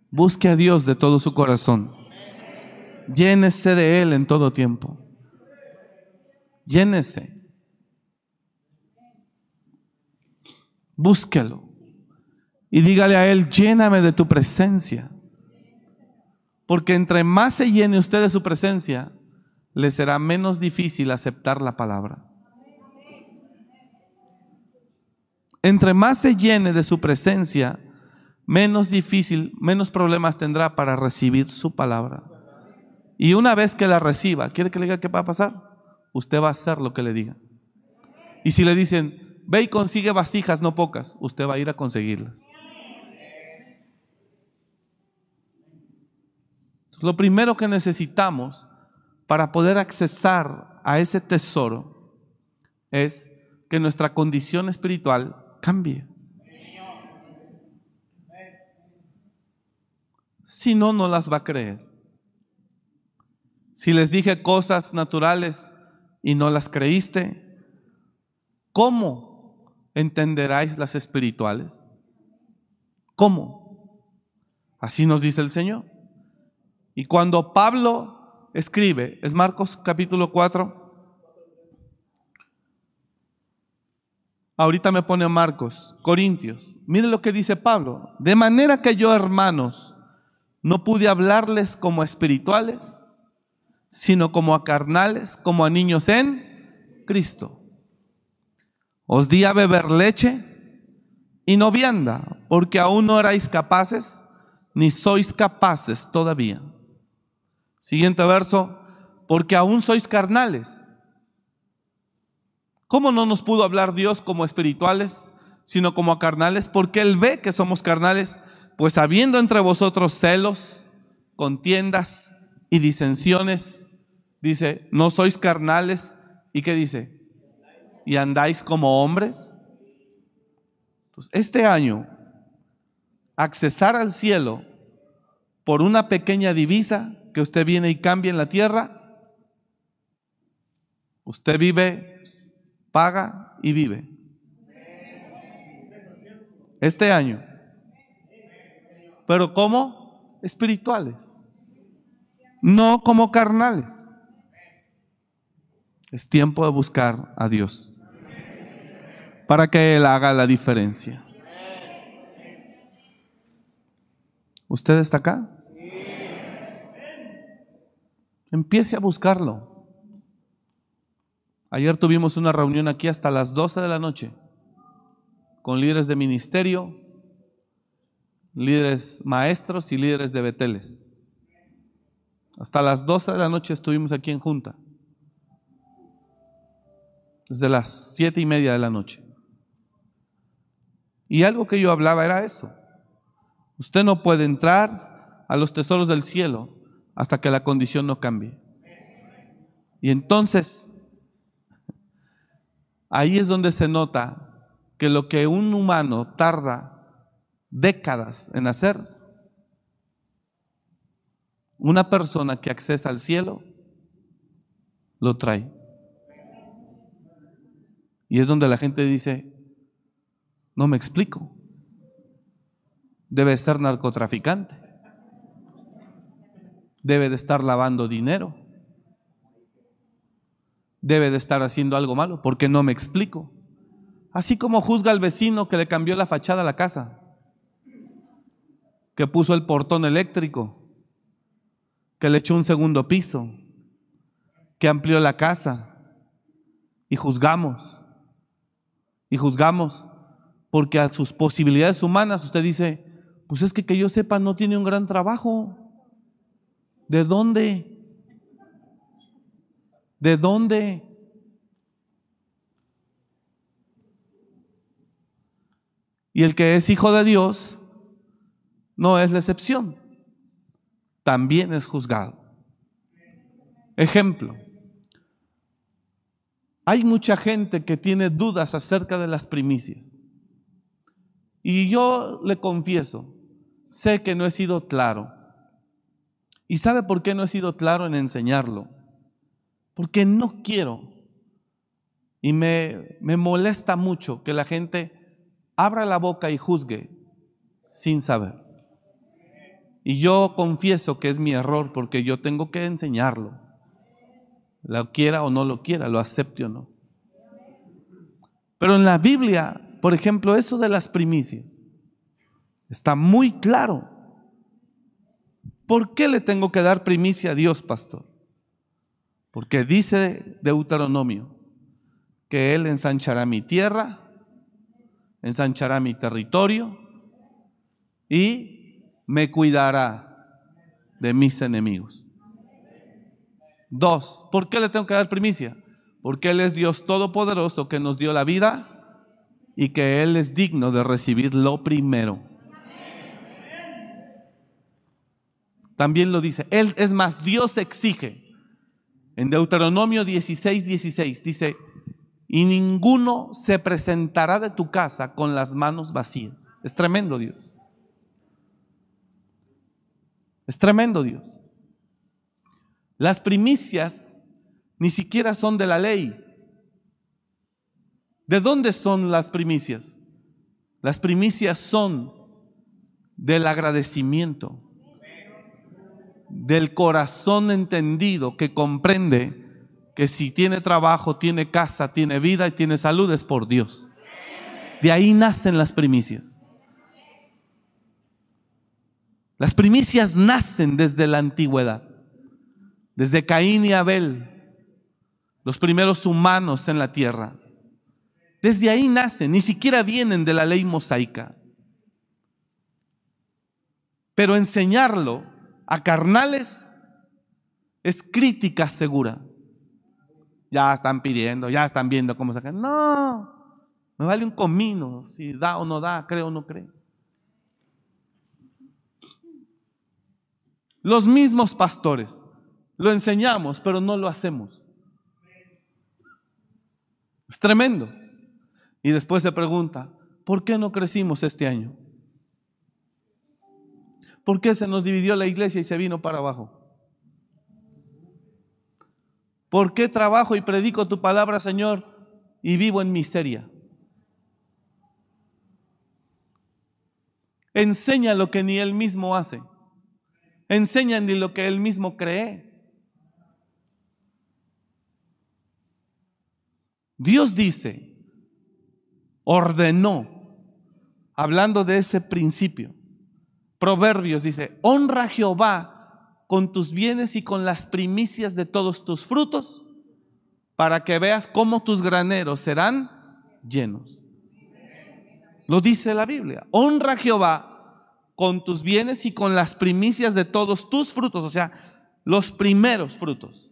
Busque a Dios de todo su corazón. Llénese de Él en todo tiempo. Llénese. Búsquelo. Y dígale a Él, lléname de tu presencia. Porque entre más se llene usted de su presencia, le será menos difícil aceptar la palabra. Entre más se llene de su presencia, menos difícil, menos problemas tendrá para recibir su palabra. Y una vez que la reciba, ¿quiere que le diga qué va a pasar? Usted va a hacer lo que le diga. Y si le dicen, ve y consigue vasijas no pocas, usted va a ir a conseguirlas. Lo primero que necesitamos para poder accesar a ese tesoro es que nuestra condición espiritual cambie. Si no, no las va a creer. Si les dije cosas naturales y no las creíste, ¿cómo entenderáis las espirituales? ¿Cómo? Así nos dice el Señor. Y cuando Pablo escribe, es Marcos capítulo 4, ahorita me pone Marcos, Corintios, mire lo que dice Pablo, de manera que yo hermanos no pude hablarles como espirituales, sino como a carnales, como a niños en Cristo. Os di a beber leche y no vianda, porque aún no erais capaces, ni sois capaces todavía. Siguiente verso, porque aún sois carnales. ¿Cómo no nos pudo hablar Dios como espirituales, sino como carnales? Porque Él ve que somos carnales, pues habiendo entre vosotros celos, contiendas y disensiones, dice, no sois carnales, ¿y qué dice? ¿Y andáis como hombres? Entonces, este año, accesar al cielo por una pequeña divisa que usted viene y cambia en la tierra, usted vive, paga y vive. Este año. Pero como espirituales, no como carnales. Es tiempo de buscar a Dios para que Él haga la diferencia. ¿Usted está acá? Empiece a buscarlo. Ayer tuvimos una reunión aquí hasta las 12 de la noche con líderes de ministerio, líderes maestros y líderes de Beteles. Hasta las 12 de la noche estuvimos aquí en junta. Desde las siete y media de la noche. Y algo que yo hablaba era eso. Usted no puede entrar a los tesoros del cielo hasta que la condición no cambie. Y entonces, ahí es donde se nota que lo que un humano tarda décadas en hacer, una persona que accesa al cielo lo trae. Y es donde la gente dice, no me explico, debe ser narcotraficante debe de estar lavando dinero, debe de estar haciendo algo malo, porque no me explico. Así como juzga al vecino que le cambió la fachada a la casa, que puso el portón eléctrico, que le echó un segundo piso, que amplió la casa, y juzgamos, y juzgamos, porque a sus posibilidades humanas usted dice, pues es que que yo sepa no tiene un gran trabajo. ¿De dónde? ¿De dónde? Y el que es hijo de Dios no es la excepción, también es juzgado. Ejemplo, hay mucha gente que tiene dudas acerca de las primicias. Y yo le confieso, sé que no he sido claro. ¿Y sabe por qué no he sido claro en enseñarlo? Porque no quiero. Y me, me molesta mucho que la gente abra la boca y juzgue sin saber. Y yo confieso que es mi error porque yo tengo que enseñarlo. Lo quiera o no lo quiera, lo acepte o no. Pero en la Biblia, por ejemplo, eso de las primicias, está muy claro. ¿Por qué le tengo que dar primicia a Dios, pastor? Porque dice Deuteronomio que Él ensanchará mi tierra, ensanchará mi territorio y me cuidará de mis enemigos. Dos, ¿por qué le tengo que dar primicia? Porque Él es Dios Todopoderoso que nos dio la vida y que Él es digno de recibir lo primero. También lo dice. Él, es más, Dios exige. En Deuteronomio 16, 16 dice, y ninguno se presentará de tu casa con las manos vacías. Es tremendo Dios. Es tremendo Dios. Las primicias ni siquiera son de la ley. ¿De dónde son las primicias? Las primicias son del agradecimiento, del corazón entendido que comprende que si tiene trabajo, tiene casa, tiene vida y tiene salud es por Dios. De ahí nacen las primicias. Las primicias nacen desde la antigüedad, desde Caín y Abel, los primeros humanos en la tierra. Desde ahí nacen, ni siquiera vienen de la ley mosaica. Pero enseñarlo a carnales es crítica segura. Ya están pidiendo, ya están viendo cómo sacan. No, me vale un comino si da o no da, cree o no cree. Los mismos pastores lo enseñamos, pero no lo hacemos. Es tremendo. Y después se pregunta, ¿por qué no crecimos este año? ¿Por qué se nos dividió la iglesia y se vino para abajo? ¿Por qué trabajo y predico tu palabra, Señor, y vivo en miseria? Enseña lo que ni él mismo hace. Enseña ni lo que él mismo cree. Dios dice, ordenó, hablando de ese principio. Proverbios dice, honra a Jehová con tus bienes y con las primicias de todos tus frutos, para que veas cómo tus graneros serán llenos. Lo dice la Biblia. Honra a Jehová con tus bienes y con las primicias de todos tus frutos, o sea, los primeros frutos.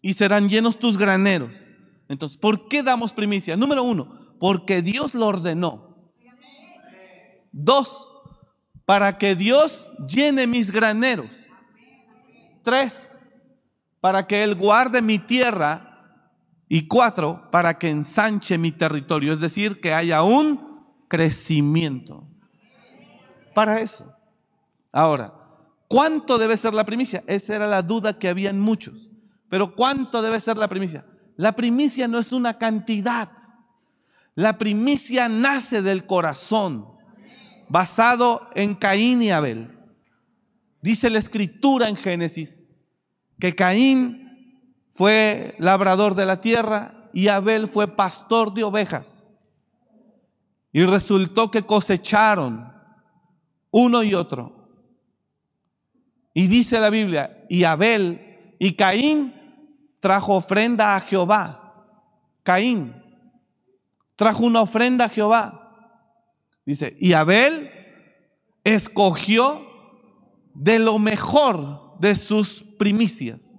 Y serán llenos tus graneros. Entonces, ¿por qué damos primicia? Número uno, porque Dios lo ordenó. Dos, para que Dios llene mis graneros. Tres, para que Él guarde mi tierra. Y cuatro, para que ensanche mi territorio, es decir, que haya un crecimiento. Para eso. Ahora, ¿cuánto debe ser la primicia? Esa era la duda que había en muchos. Pero ¿cuánto debe ser la primicia? La primicia no es una cantidad. La primicia nace del corazón, basado en Caín y Abel. Dice la escritura en Génesis que Caín fue labrador de la tierra y Abel fue pastor de ovejas. Y resultó que cosecharon uno y otro. Y dice la Biblia, y Abel y Caín trajo ofrenda a Jehová. Caín trajo una ofrenda a Jehová. Dice, y Abel escogió de lo mejor de sus primicias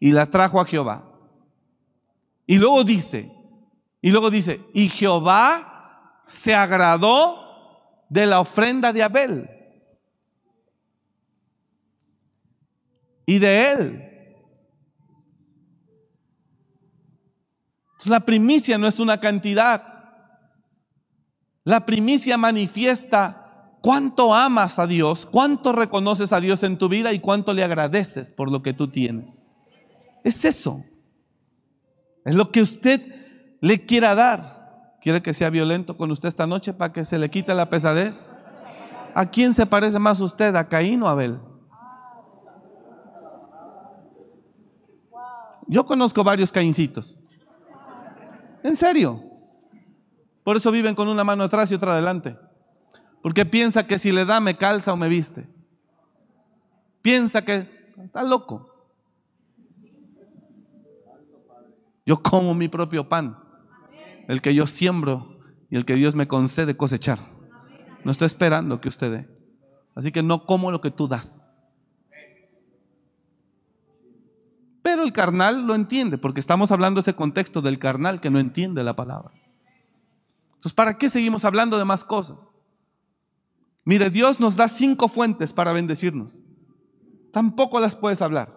y la trajo a Jehová. Y luego dice, y luego dice, y Jehová se agradó de la ofrenda de Abel y de él La primicia no es una cantidad. La primicia manifiesta cuánto amas a Dios, cuánto reconoces a Dios en tu vida y cuánto le agradeces por lo que tú tienes. Es eso. Es lo que usted le quiera dar. ¿Quiere que sea violento con usted esta noche para que se le quite la pesadez? ¿A quién se parece más usted, a Caín o a Abel? Yo conozco varios Caíncitos. En serio. Por eso viven con una mano atrás y otra adelante. Porque piensa que si le da me calza o me viste. Piensa que está loco. Yo como mi propio pan, el que yo siembro y el que Dios me concede cosechar. No estoy esperando que usted dé. Así que no como lo que tú das. Pero el carnal lo entiende, porque estamos hablando de ese contexto del carnal que no entiende la palabra. Entonces, ¿para qué seguimos hablando de más cosas? Mire, Dios nos da cinco fuentes para bendecirnos. Tampoco las puedes hablar.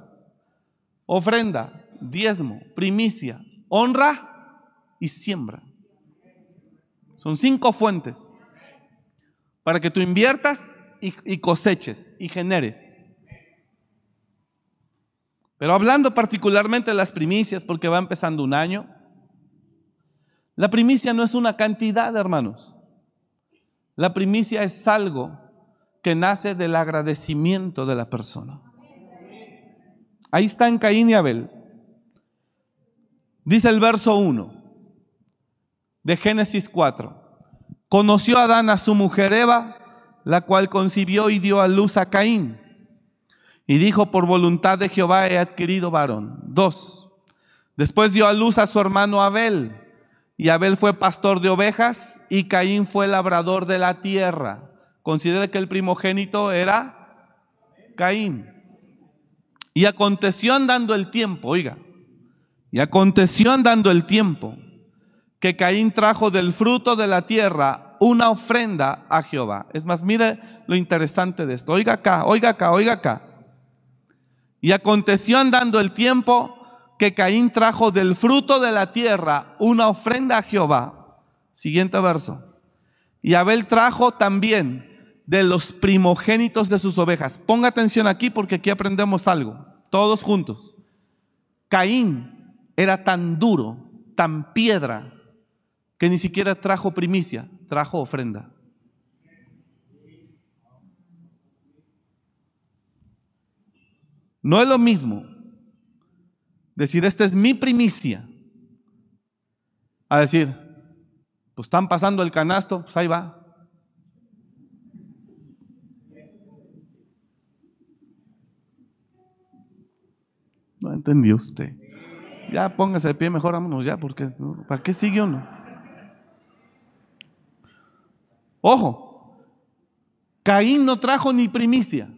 Ofrenda, diezmo, primicia, honra y siembra. Son cinco fuentes para que tú inviertas y, coseches y generes. Pero hablando particularmente de las primicias, porque va empezando un año, la primicia no es una cantidad, hermanos. La primicia es algo que nace del agradecimiento de la persona. Ahí está en Caín y Abel. Dice el verso 1 de Génesis 4. Conoció Adán a su mujer Eva, la cual concibió y dio a luz a Caín. Y dijo, por voluntad de Jehová he adquirido varón. Dos. Después dio a luz a su hermano Abel. Y Abel fue pastor de ovejas y Caín fue labrador de la tierra. Considera que el primogénito era Caín. Y aconteció andando el tiempo, oiga, y aconteció andando el tiempo que Caín trajo del fruto de la tierra una ofrenda a Jehová. Es más, mire lo interesante de esto. Oiga acá, oiga acá, oiga acá. Y aconteció andando el tiempo que Caín trajo del fruto de la tierra una ofrenda a Jehová. Siguiente verso. Y Abel trajo también de los primogénitos de sus ovejas. Ponga atención aquí porque aquí aprendemos algo, todos juntos. Caín era tan duro, tan piedra, que ni siquiera trajo primicia, trajo ofrenda. No es lo mismo decir, esta es mi primicia, a decir, pues están pasando el canasto, pues ahí va. No entendió usted. Ya póngase de pie, mejor vámonos ya, porque ¿para qué sigue uno? Ojo, Caín no trajo ni primicia.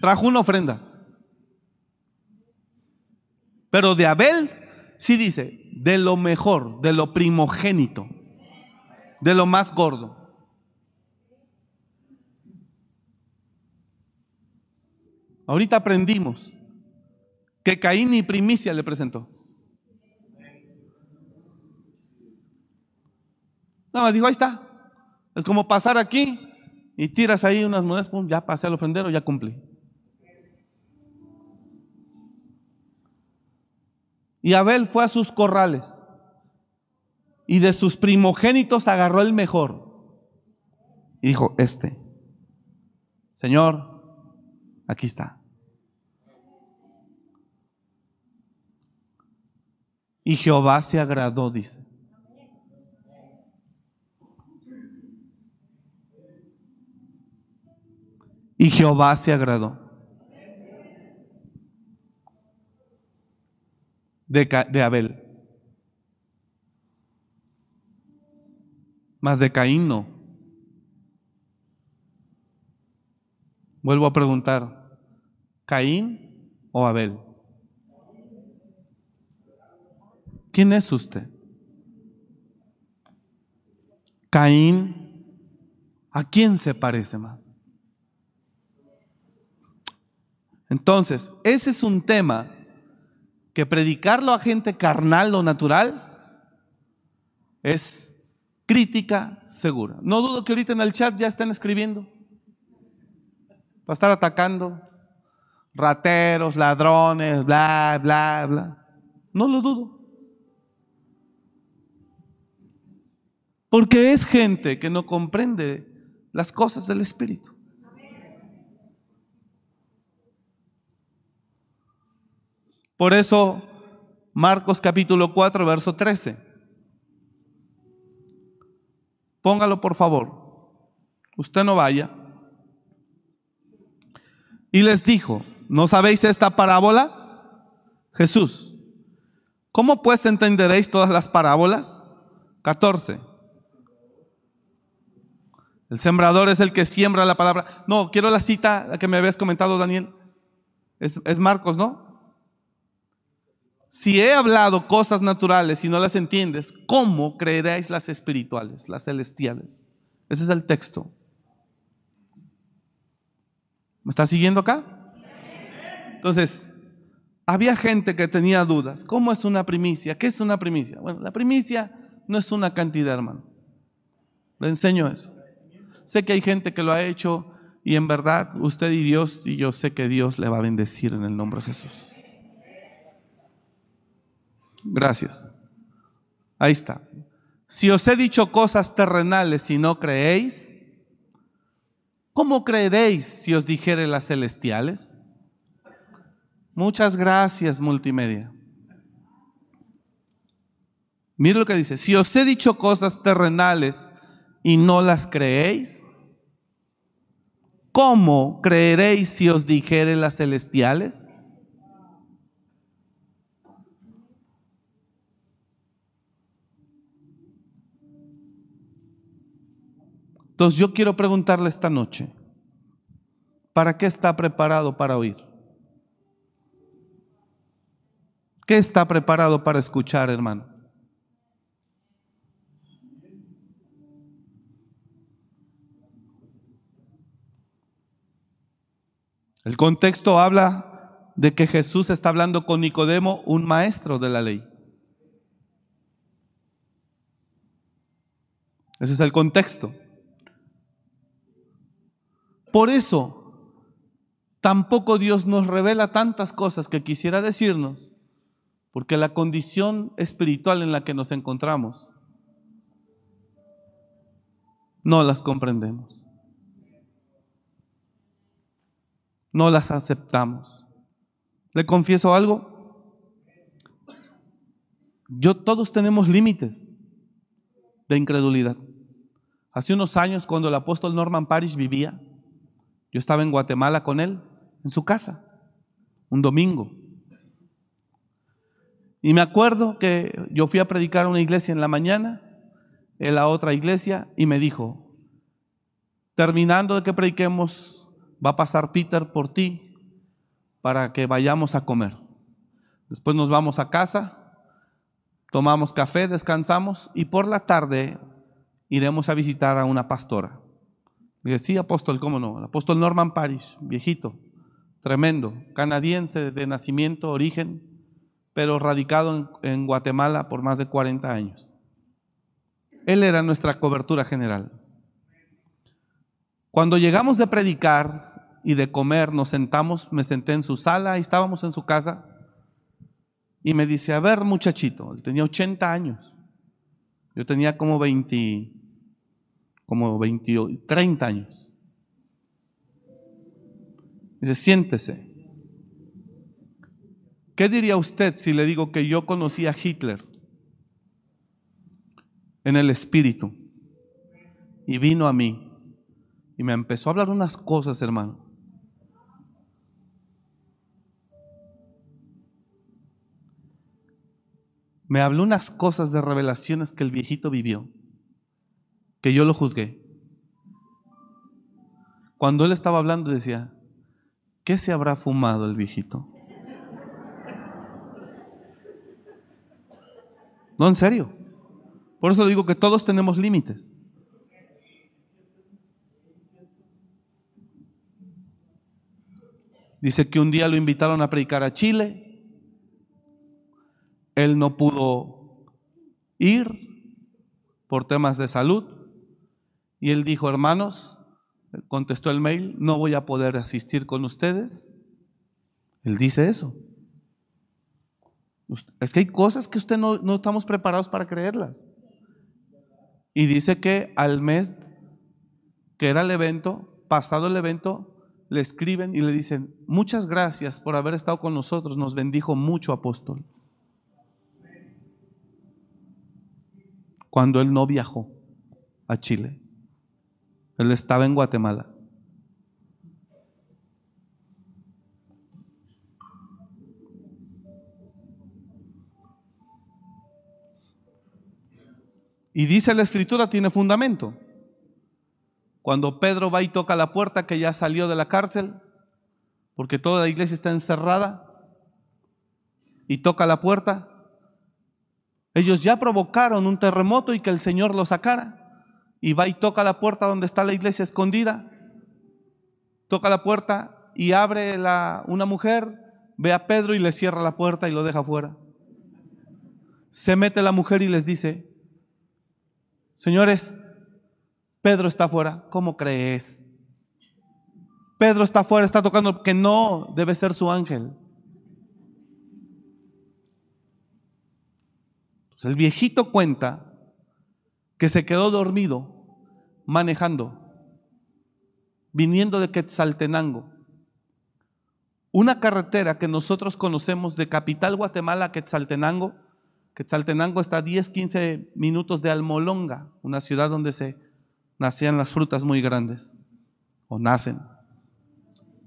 Trajo una ofrenda. Pero de Abel sí dice, de lo mejor, de lo primogénito, de lo más gordo. Ahorita aprendimos que Caín ni primicia le presentó. Nada más dijo, ahí está. Es como pasar aquí y tiras ahí unas monedas, pum, ya pasé al ofrendero, ya cumplí. Y Abel fue a sus corrales y de sus primogénitos agarró el mejor. Y dijo, este, Señor, aquí está. Y Jehová se agradó, dice. Y Jehová se agradó. De, de, Abel. Más de Caín no. Vuelvo a preguntar, ¿Caín o Abel? ¿Quién es usted? Caín, ¿a quién se parece más? Entonces, ese es un tema que predicarlo a gente carnal o natural es crítica segura. No dudo que ahorita en el chat ya estén escribiendo para estar atacando rateros, ladrones, bla, bla, bla. No lo dudo. Porque es gente que no comprende las cosas del Espíritu. Por eso, Marcos capítulo 4, verso 13. Póngalo por favor. Usted no vaya. Y les dijo, ¿no sabéis esta parábola? Jesús, ¿cómo pues entenderéis todas las parábolas? 14. El sembrador es el que siembra la palabra. No, quiero la cita que me habías comentado, Daniel. Es, es Marcos, ¿no? Si he hablado cosas naturales y no las entiendes, ¿cómo creeréis las espirituales, las celestiales? Ese es el texto. ¿Me está siguiendo acá? Entonces, había gente que tenía dudas. ¿Cómo es una primicia? ¿Qué es una primicia? Bueno, la primicia no es una cantidad, hermano. Le enseño eso. Sé que hay gente que lo ha hecho y en verdad usted y Dios, y yo sé que Dios le va a bendecir en el nombre de Jesús. Gracias. Ahí está. Si os he dicho cosas terrenales y no creéis, ¿cómo creeréis si os dijere las celestiales? Muchas gracias, multimedia. Mire lo que dice, si os he dicho cosas terrenales y no las creéis, ¿cómo creeréis si os dijere las celestiales? Entonces yo quiero preguntarle esta noche, ¿para qué está preparado para oír? ¿Qué está preparado para escuchar, hermano? El contexto habla de que Jesús está hablando con Nicodemo, un maestro de la ley. Ese es el contexto. Por eso, tampoco Dios nos revela tantas cosas que quisiera decirnos, porque la condición espiritual en la que nos encontramos no las comprendemos. No las aceptamos. ¿Le confieso algo? Yo todos tenemos límites de incredulidad. Hace unos años cuando el apóstol Norman Parish vivía, yo estaba en Guatemala con él, en su casa, un domingo. Y me acuerdo que yo fui a predicar a una iglesia en la mañana, en la otra iglesia, y me dijo, terminando de que prediquemos, va a pasar Peter por ti para que vayamos a comer. Después nos vamos a casa, tomamos café, descansamos y por la tarde iremos a visitar a una pastora. Dije, sí, apóstol, ¿cómo no? El apóstol Norman Parish, viejito, tremendo, canadiense de nacimiento, origen, pero radicado en, en, Guatemala por más de 40 años. Él era nuestra cobertura general. Cuando llegamos de predicar y de comer, nos sentamos, me senté en su sala y estábamos en su casa, y me dice, a ver muchachito, él tenía 80 años, yo tenía como 20, como 20, 30 años. Dice, siéntese. ¿Qué diría usted si le digo que yo conocí a Hitler en el espíritu y vino a mí y me empezó a hablar unas cosas, hermano? Me habló unas cosas de revelaciones que el viejito vivió que yo lo juzgué. Cuando él estaba hablando decía, ¿qué se habrá fumado el viejito? No, en serio. Por eso digo que todos tenemos límites. Dice que un día lo invitaron a predicar a Chile. Él no pudo ir por temas de salud. Y él dijo, hermanos, contestó el mail, no voy a poder asistir con ustedes. Él dice eso. Es que hay cosas que usted no, no estamos preparados para creerlas. Y dice que al mes que era el evento, pasado el evento, le escriben y le dicen, muchas gracias por haber estado con nosotros, nos bendijo mucho apóstol. Cuando él no viajó a Chile. Él estaba en Guatemala. Y dice la escritura, tiene fundamento. Cuando Pedro va y toca la puerta que ya salió de la cárcel, porque toda la iglesia está encerrada, y toca la puerta, ellos ya provocaron un terremoto y que el Señor lo sacara. Y va y toca la puerta donde está la iglesia escondida. Toca la puerta y abre la, una mujer, ve a Pedro y le cierra la puerta y lo deja fuera. Se mete la mujer y les dice, señores, Pedro está fuera, ¿cómo crees? Pedro está fuera, está tocando, que no debe ser su ángel. el viejito cuenta que se quedó dormido manejando, viniendo de Quetzaltenango, una carretera que nosotros conocemos de Capital Guatemala a Quetzaltenango. Quetzaltenango está a 10, 15 minutos de Almolonga, una ciudad donde se nacían las frutas muy grandes, o nacen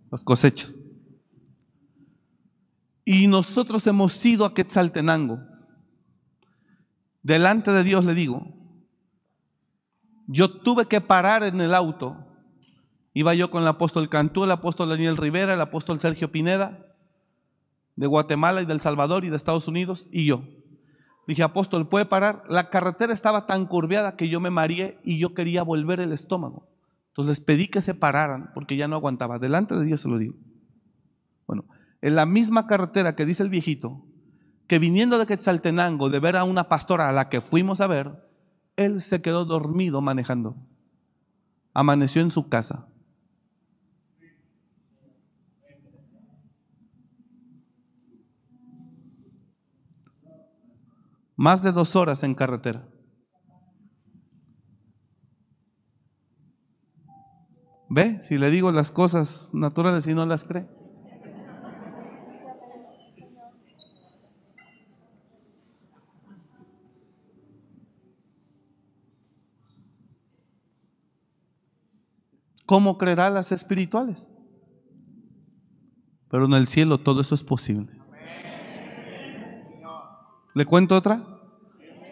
las cosechas. Y nosotros hemos ido a Quetzaltenango. Delante de Dios le digo, yo tuve que parar en el auto. Iba yo con el apóstol Cantú, el apóstol Daniel Rivera, el apóstol Sergio Pineda, de Guatemala y del Salvador y de Estados Unidos, y yo. Dije, apóstol, ¿puede parar? La carretera estaba tan curveada que yo me mareé y yo quería volver el estómago. Entonces les pedí que se pararan porque ya no aguantaba. Delante de Dios se lo digo. Bueno, en la misma carretera que dice el viejito, que viniendo de Quetzaltenango de ver a una pastora a la que fuimos a ver, él se quedó dormido manejando. Amaneció en su casa. Más de dos horas en carretera. ¿Ve? Si le digo las cosas naturales y no las cree. ¿Cómo creerá las espirituales? Pero en el cielo todo eso es posible. ¿Le cuento otra?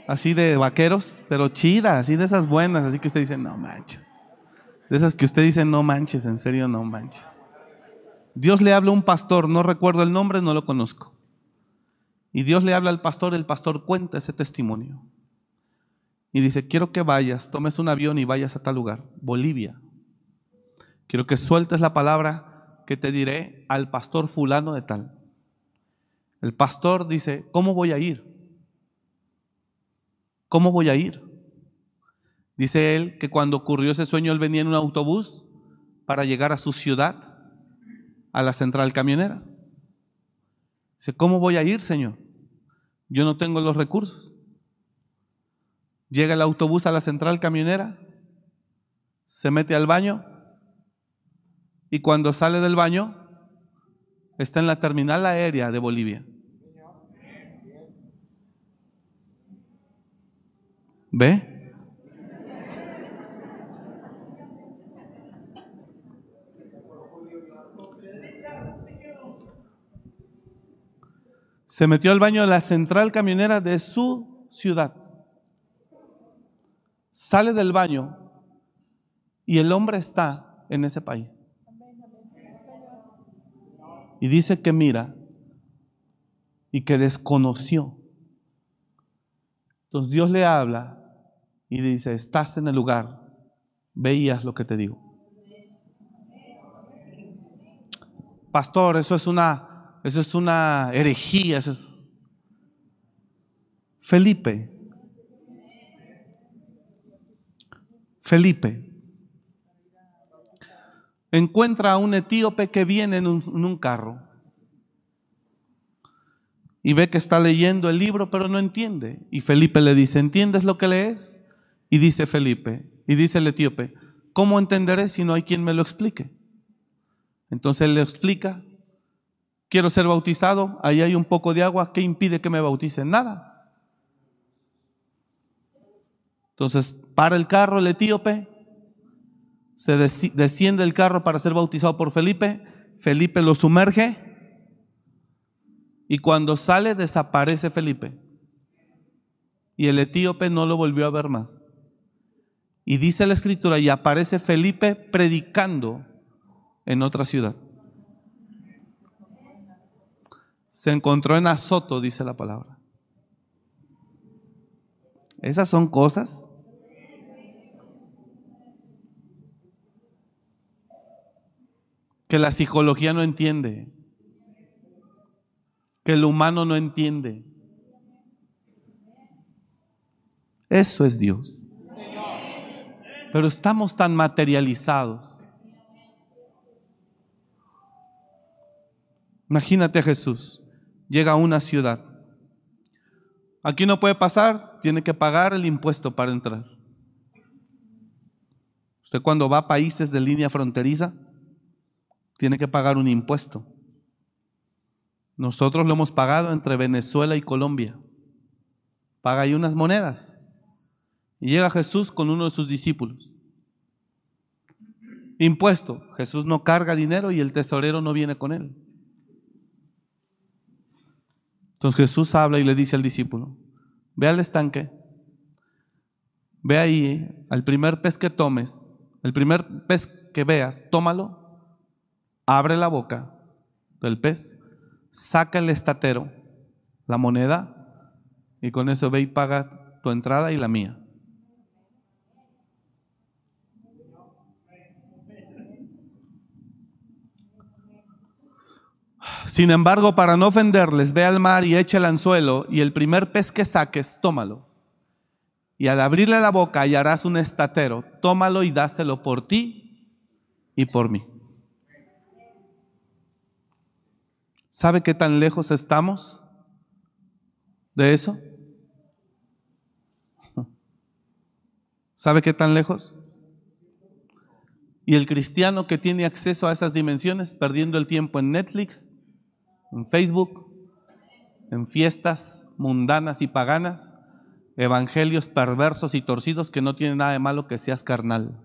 Así de vaqueros, pero chida, así de esas buenas, así que usted dice, no manches. De esas que usted dice, no manches, en serio, no manches. Dios le habla a un pastor, no recuerdo el nombre, no lo conozco. Y Dios le habla al pastor, el pastor cuenta ese testimonio. Y dice, quiero que vayas, tomes un avión y vayas a tal lugar, Bolivia. Quiero que sueltes la palabra que te diré al pastor fulano de tal. El pastor dice, ¿cómo voy a ir? ¿Cómo voy a ir? Dice él que cuando ocurrió ese sueño él venía en un autobús para llegar a su ciudad, a la central camionera. Dice, ¿cómo voy a ir, Señor? Yo no tengo los recursos. Llega el autobús a la central camionera, se mete al baño y cuando sale del baño está en la terminal aérea de Bolivia. ¿Ve? Se metió al baño de la central camionera de su ciudad. Sale del baño y el hombre está en ese país. Y dice que mira y que desconoció. Entonces Dios le habla y dice, estás en el lugar, veías lo que te digo. Pastor, eso es una, eso es una herejía. Felipe, Felipe, encuentra a un etíope que viene en un, carro y ve que está leyendo el libro, pero no entiende. Y Felipe le dice, ¿entiendes lo que lees? Y dice Felipe, y dice el etíope, ¿cómo entenderé si no hay quien me lo explique? Entonces él le explica, quiero ser bautizado, ahí hay un poco de agua, ¿qué impide que me bautice? Nada. Entonces para el carro el etíope, se desciende el carro para ser bautizado por Felipe, Felipe lo sumerge y cuando sale desaparece Felipe. Y el etíope no lo volvió a ver más. Y dice la escritura, y aparece Felipe predicando en otra ciudad. se encontró en Azoto, dice la palabra. Esas son cosas que la psicología no entiende, que el humano no entiende. Eso es Dios. Pero estamos tan materializados. Imagínate Jesús, llega a una ciudad. Aquí no puede pasar, tiene que pagar el impuesto para entrar. Usted cuando va a países de línea fronteriza, tiene que pagar un impuesto. Nosotros lo hemos pagado entre Venezuela y Colombia. Paga ahí unas monedas. Y llega Jesús con uno de sus discípulos. Impuesto. Jesús no carga dinero y el tesorero no viene con él. Entonces Jesús habla y le dice al discípulo, ve al estanque, ve ahí al primer pez que tomes, el primer pez que veas, tómalo abre la boca del pez, saca el estatero, la moneda, y con eso ve y paga tu entrada y la mía. Sin embargo, para no ofenderles, ve al mar y echa el anzuelo, y el primer pez que saques, tómalo. Y al abrirle la boca hallarás un estatero, tómalo y dáselo por ti y por mí. ¿Sabe qué tan lejos estamos de eso? ¿Sabe qué tan lejos? Y el cristiano que tiene acceso a esas dimensiones, perdiendo el tiempo en Netflix, en Facebook, en fiestas mundanas y paganas, evangelios perversos y torcidos que no tienen nada de malo que seas carnal.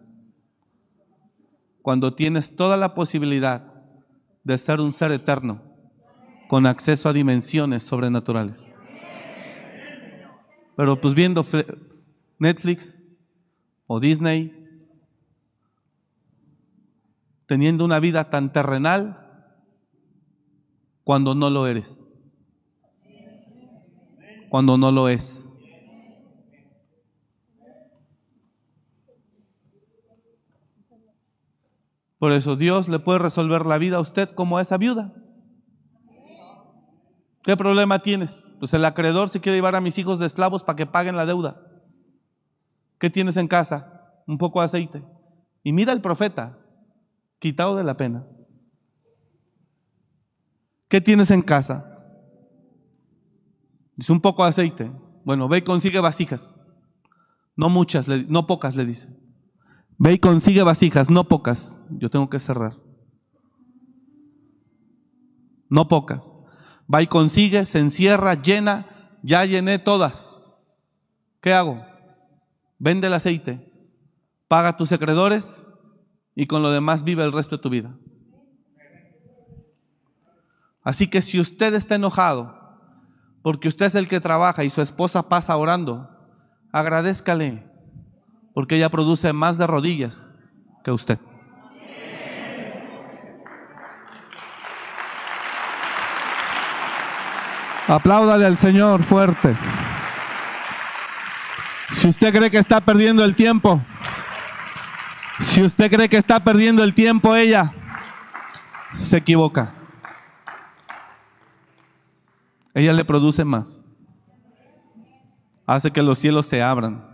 Cuando tienes toda la posibilidad de ser un ser eterno, con acceso a dimensiones sobrenaturales. Pero pues viendo Netflix o Disney, teniendo una vida tan terrenal cuando no lo eres, cuando no lo es. Por eso Dios le puede resolver la vida a usted como a esa viuda. ¿Qué problema tienes? Pues el acreedor se quiere llevar a mis hijos de esclavos para que paguen la deuda. ¿Qué tienes en casa? Un poco de aceite. Y mira el profeta, quitado de la pena. ¿Qué tienes en casa? Dice un poco de aceite. Bueno, ve y consigue vasijas. No muchas, no pocas, le dice. Ve y consigue vasijas, no pocas. Yo tengo que cerrar. No pocas. Va y consigue, se encierra, llena, ya llené todas. ¿Qué hago? Vende el aceite, paga tus acreedores y con lo demás vive el resto de tu vida. Así que si usted está enojado porque usted es el que trabaja y su esposa pasa orando, agradezcale porque ella produce más de rodillas que usted. Apláudale al Señor fuerte. Si usted cree que está perdiendo el tiempo, si usted cree que está perdiendo el tiempo ella, se equivoca. Ella le produce más. Hace que los cielos se abran,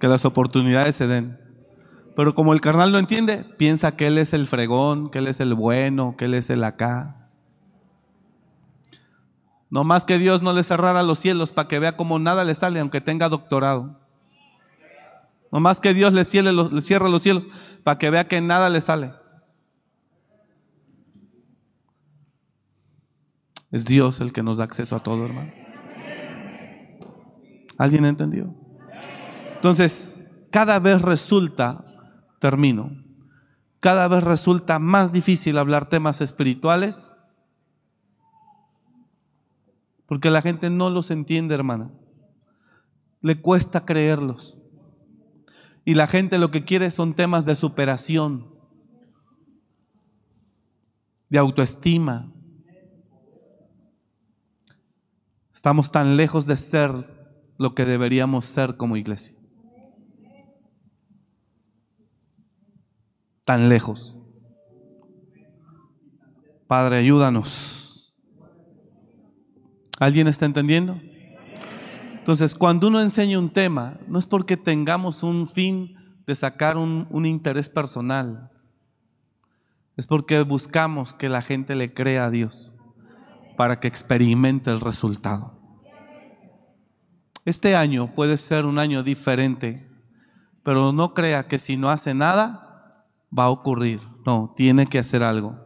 que las oportunidades se den. Pero como el carnal no entiende, piensa que él es el fregón, que él es el bueno, que él es el acá. No más que Dios no le cerrara los cielos para que vea como nada le sale, aunque tenga doctorado. No más que Dios le cierre, los, cielos para que vea que nada le sale. Es Dios el que nos da acceso a todo, hermano. ¿Alguien entendió? Entonces, cada vez resulta, termino, cada vez resulta más difícil hablar temas espirituales porque la gente no los entiende, hermana. Le cuesta creerlos. Y la gente lo que quiere son temas de superación, de autoestima. Estamos tan lejos de ser lo que deberíamos ser como iglesia. Tan lejos. Padre, ayúdanos. ¿Alguien está entendiendo? Entonces, cuando uno enseña un tema, no es porque tengamos un fin de sacar un, interés personal, es porque buscamos que la gente le crea a Dios para que experimente el resultado. Este año puede ser un año diferente, pero no crea que si no hace nada va a ocurrir. No, tiene que hacer algo.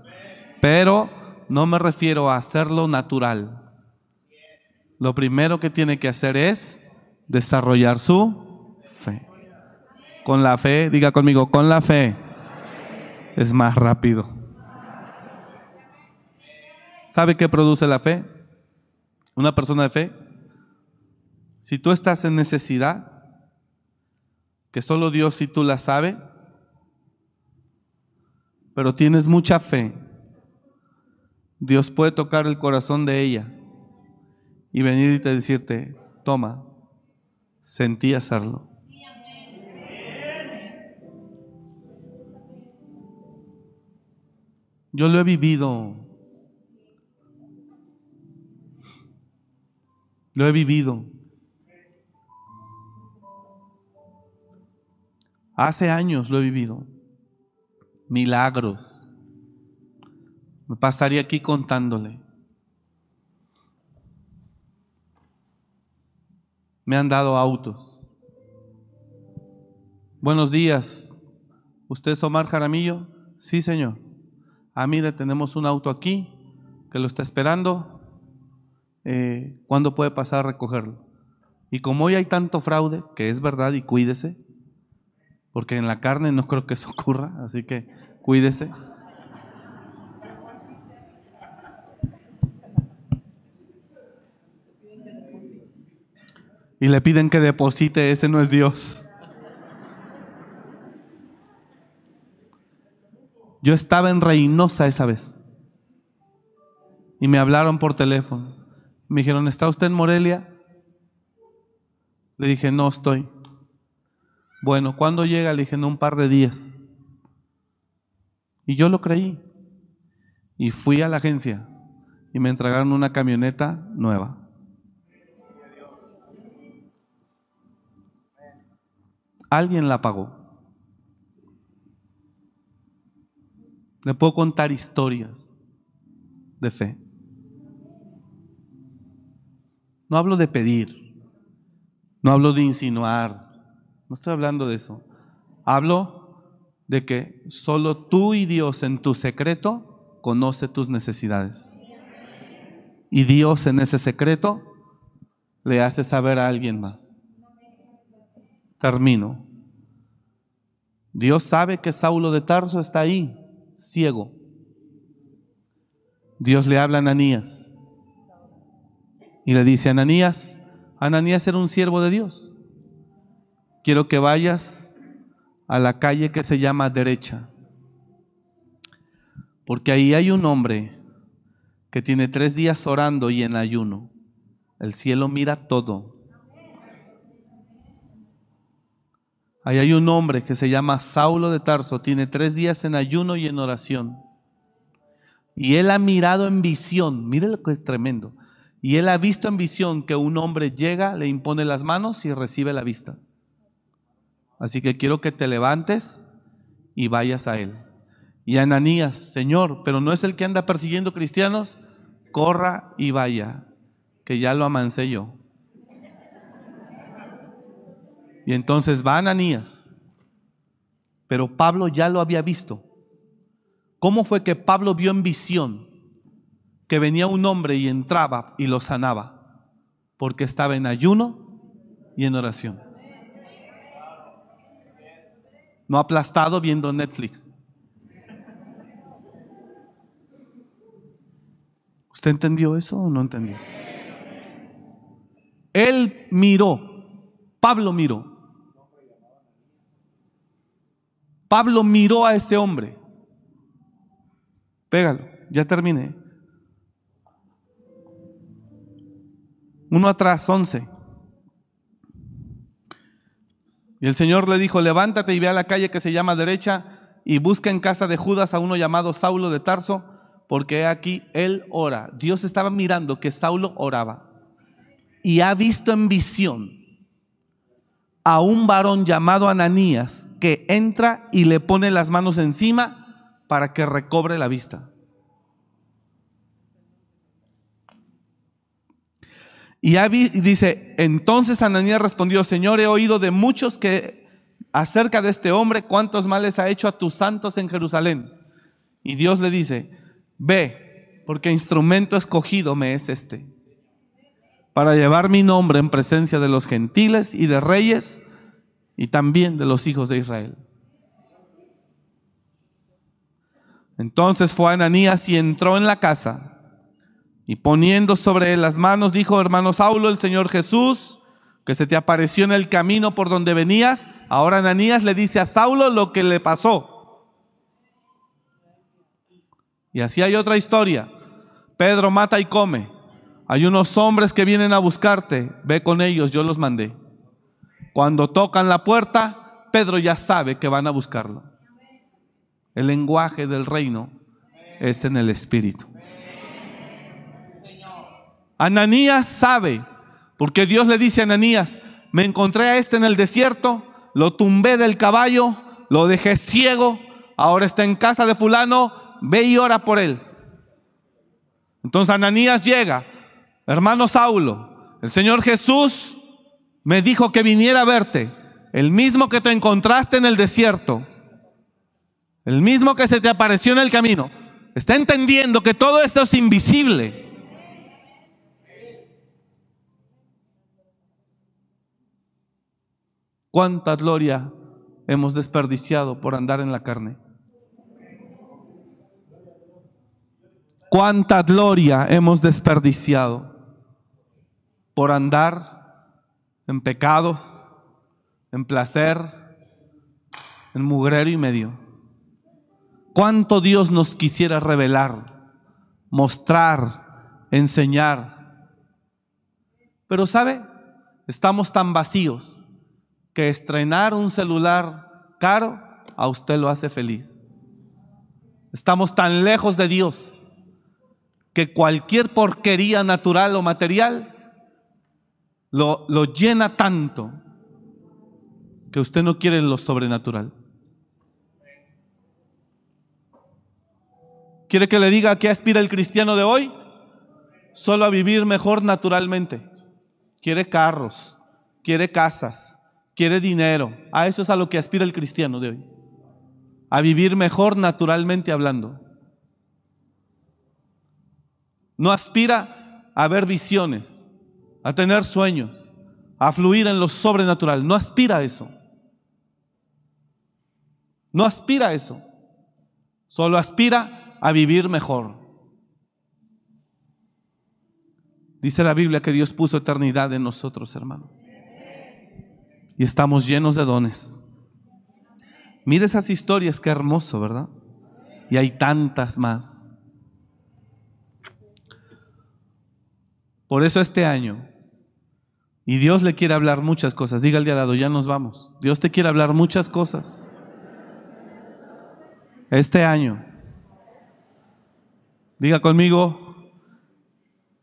Pero no me refiero a hacerlo natural. Lo primero que tiene que hacer es desarrollar su fe. Con la fe, diga conmigo, con la fe es más rápido. ¿Sabe qué produce la fe? Una persona de fe. Si tú estás en necesidad, que solo Dios y tú la sabe, pero tienes mucha fe, Dios puede tocar el corazón de ella y venir y te decirte, toma, sentí hacerlo. Yo lo he vivido. Lo he vivido. Hace años lo he vivido. Milagros. Me pasaría aquí contándole. Me han dado autos. Buenos días. ¿Usted es Omar Jaramillo? Sí, señor. Ah, mire, tenemos un auto aquí que lo está esperando. Eh, ¿Cuándo puede pasar a recogerlo? Y como hoy hay tanto fraude, que es verdad y cuídese, porque en la carne no creo que eso ocurra, así que cuídese. Y le piden que deposite, ese no es Dios. Yo estaba en Reynosa esa vez. Y me hablaron por teléfono. Me dijeron, ¿está usted en Morelia? Le dije, no estoy. Bueno, ¿cuándo llega? Le dije, en un par de días. Y yo lo creí. Y fui a la agencia y me entregaron una camioneta nueva. Alguien la pagó. Le puedo contar historias de fe. No hablo de pedir, no hablo de insinuar, no estoy hablando de eso. Hablo de que solo tú y Dios en tu secreto conoce tus necesidades. Y Dios en ese secreto le hace saber a alguien más. Termino. Dios sabe que Saulo de Tarso está ahí, ciego. Dios le habla a Ananías y le dice, Ananías, Ananías era un siervo de Dios. Quiero que vayas a la calle que se llama derecha, porque ahí hay un hombre que tiene tres días orando y en ayuno. El cielo mira todo. Ahí hay un hombre que se llama Saulo de Tarso, tiene tres días en ayuno y en oración. Y él ha mirado en visión, mire lo que es tremendo. Y él ha visto en visión que un hombre llega, le impone las manos y recibe la vista. Así que quiero que te levantes y vayas a él. Y Ananías, Señor, pero no es el que anda persiguiendo cristianos, corra y vaya, que ya lo amancé yo. Y entonces va Ananías. Pero Pablo ya lo había visto. ¿Cómo fue que Pablo vio en visión que venía un hombre y entraba y lo sanaba? Porque estaba en ayuno y en oración. No aplastado viendo Netflix. ¿Usted entendió eso o no entendió? Él miró, Pablo miró Pablo miró a ese hombre. Pégalo, ya terminé. Uno atrás, 11. Y el Señor le dijo, levántate y ve a la calle que se llama derecha y busca en casa de Judas a uno llamado Saulo de Tarso, porque aquí él ora. Dios estaba mirando que Saulo oraba y ha visto en visión a un varón llamado Ananías que entra y le pone las manos encima para que recobre la vista. Y dice, entonces Ananías respondió, Señor, he oído de muchos que acerca de este hombre, cuántos males ha hecho a tus santos en Jerusalén. Y Dios le dice, ve, porque instrumento escogido me es este, para llevar mi nombre en presencia de los gentiles y de reyes y también de los hijos de Israel. Entonces fue Ananías y entró en la casa y poniendo sobre él las manos, dijo, hermano Saulo, el Señor Jesús, que se te apareció en el camino por donde venías. Ahora Ananías le dice a Saulo lo que le pasó. Y así hay otra historia. Pedro mata y come. Hay unos hombres que vienen a buscarte. Ve con ellos, yo los mandé. Cuando tocan la puerta, Pedro ya sabe que van a buscarlo. El lenguaje del reino es en el Espíritu. Ananías sabe, porque Dios le dice a Ananías, me encontré a este en el desierto, lo tumbé del caballo, lo dejé ciego, ahora está en casa de fulano, ve y ora por él. Entonces Ananías llega, hermano Saulo, el Señor Jesús me dijo que viniera a verte, el mismo que te encontraste en el desierto, el mismo que se te apareció en el camino. Está entendiendo que todo esto es invisible ¿Cuánta gloria hemos desperdiciado por andar en la carne? ¿Cuánta gloria hemos desperdiciado por andar en pecado, en placer, en mugrero y medio? ¿Cuánto Dios nos quisiera revelar, mostrar, enseñar? Pero ¿sabe? Estamos tan vacíos que estrenar un celular caro a usted lo hace feliz. Estamos tan lejos de Dios que cualquier porquería natural o material lo, lo llena tanto que usted no quiere lo sobrenatural. ¿Quiere que le diga a qué aspira el cristiano de hoy? Solo a vivir mejor naturalmente. Quiere carros, quiere casas, quiere dinero. A eso es a lo que aspira el cristiano de hoy. A vivir mejor naturalmente hablando. No aspira a ver visiones, a tener sueños, a fluir en lo sobrenatural. No aspira a eso. No aspira a eso. Solo aspira a vivir mejor. Dice la Biblia que Dios puso eternidad en nosotros, hermano y estamos llenos de dones. Mire esas historias, qué hermoso, ¿verdad? Y hay tantas más. Por eso este año, y Dios le quiere hablar muchas cosas, diga al de al lado, ya nos vamos. Dios te quiere hablar muchas cosas. Este año, diga conmigo,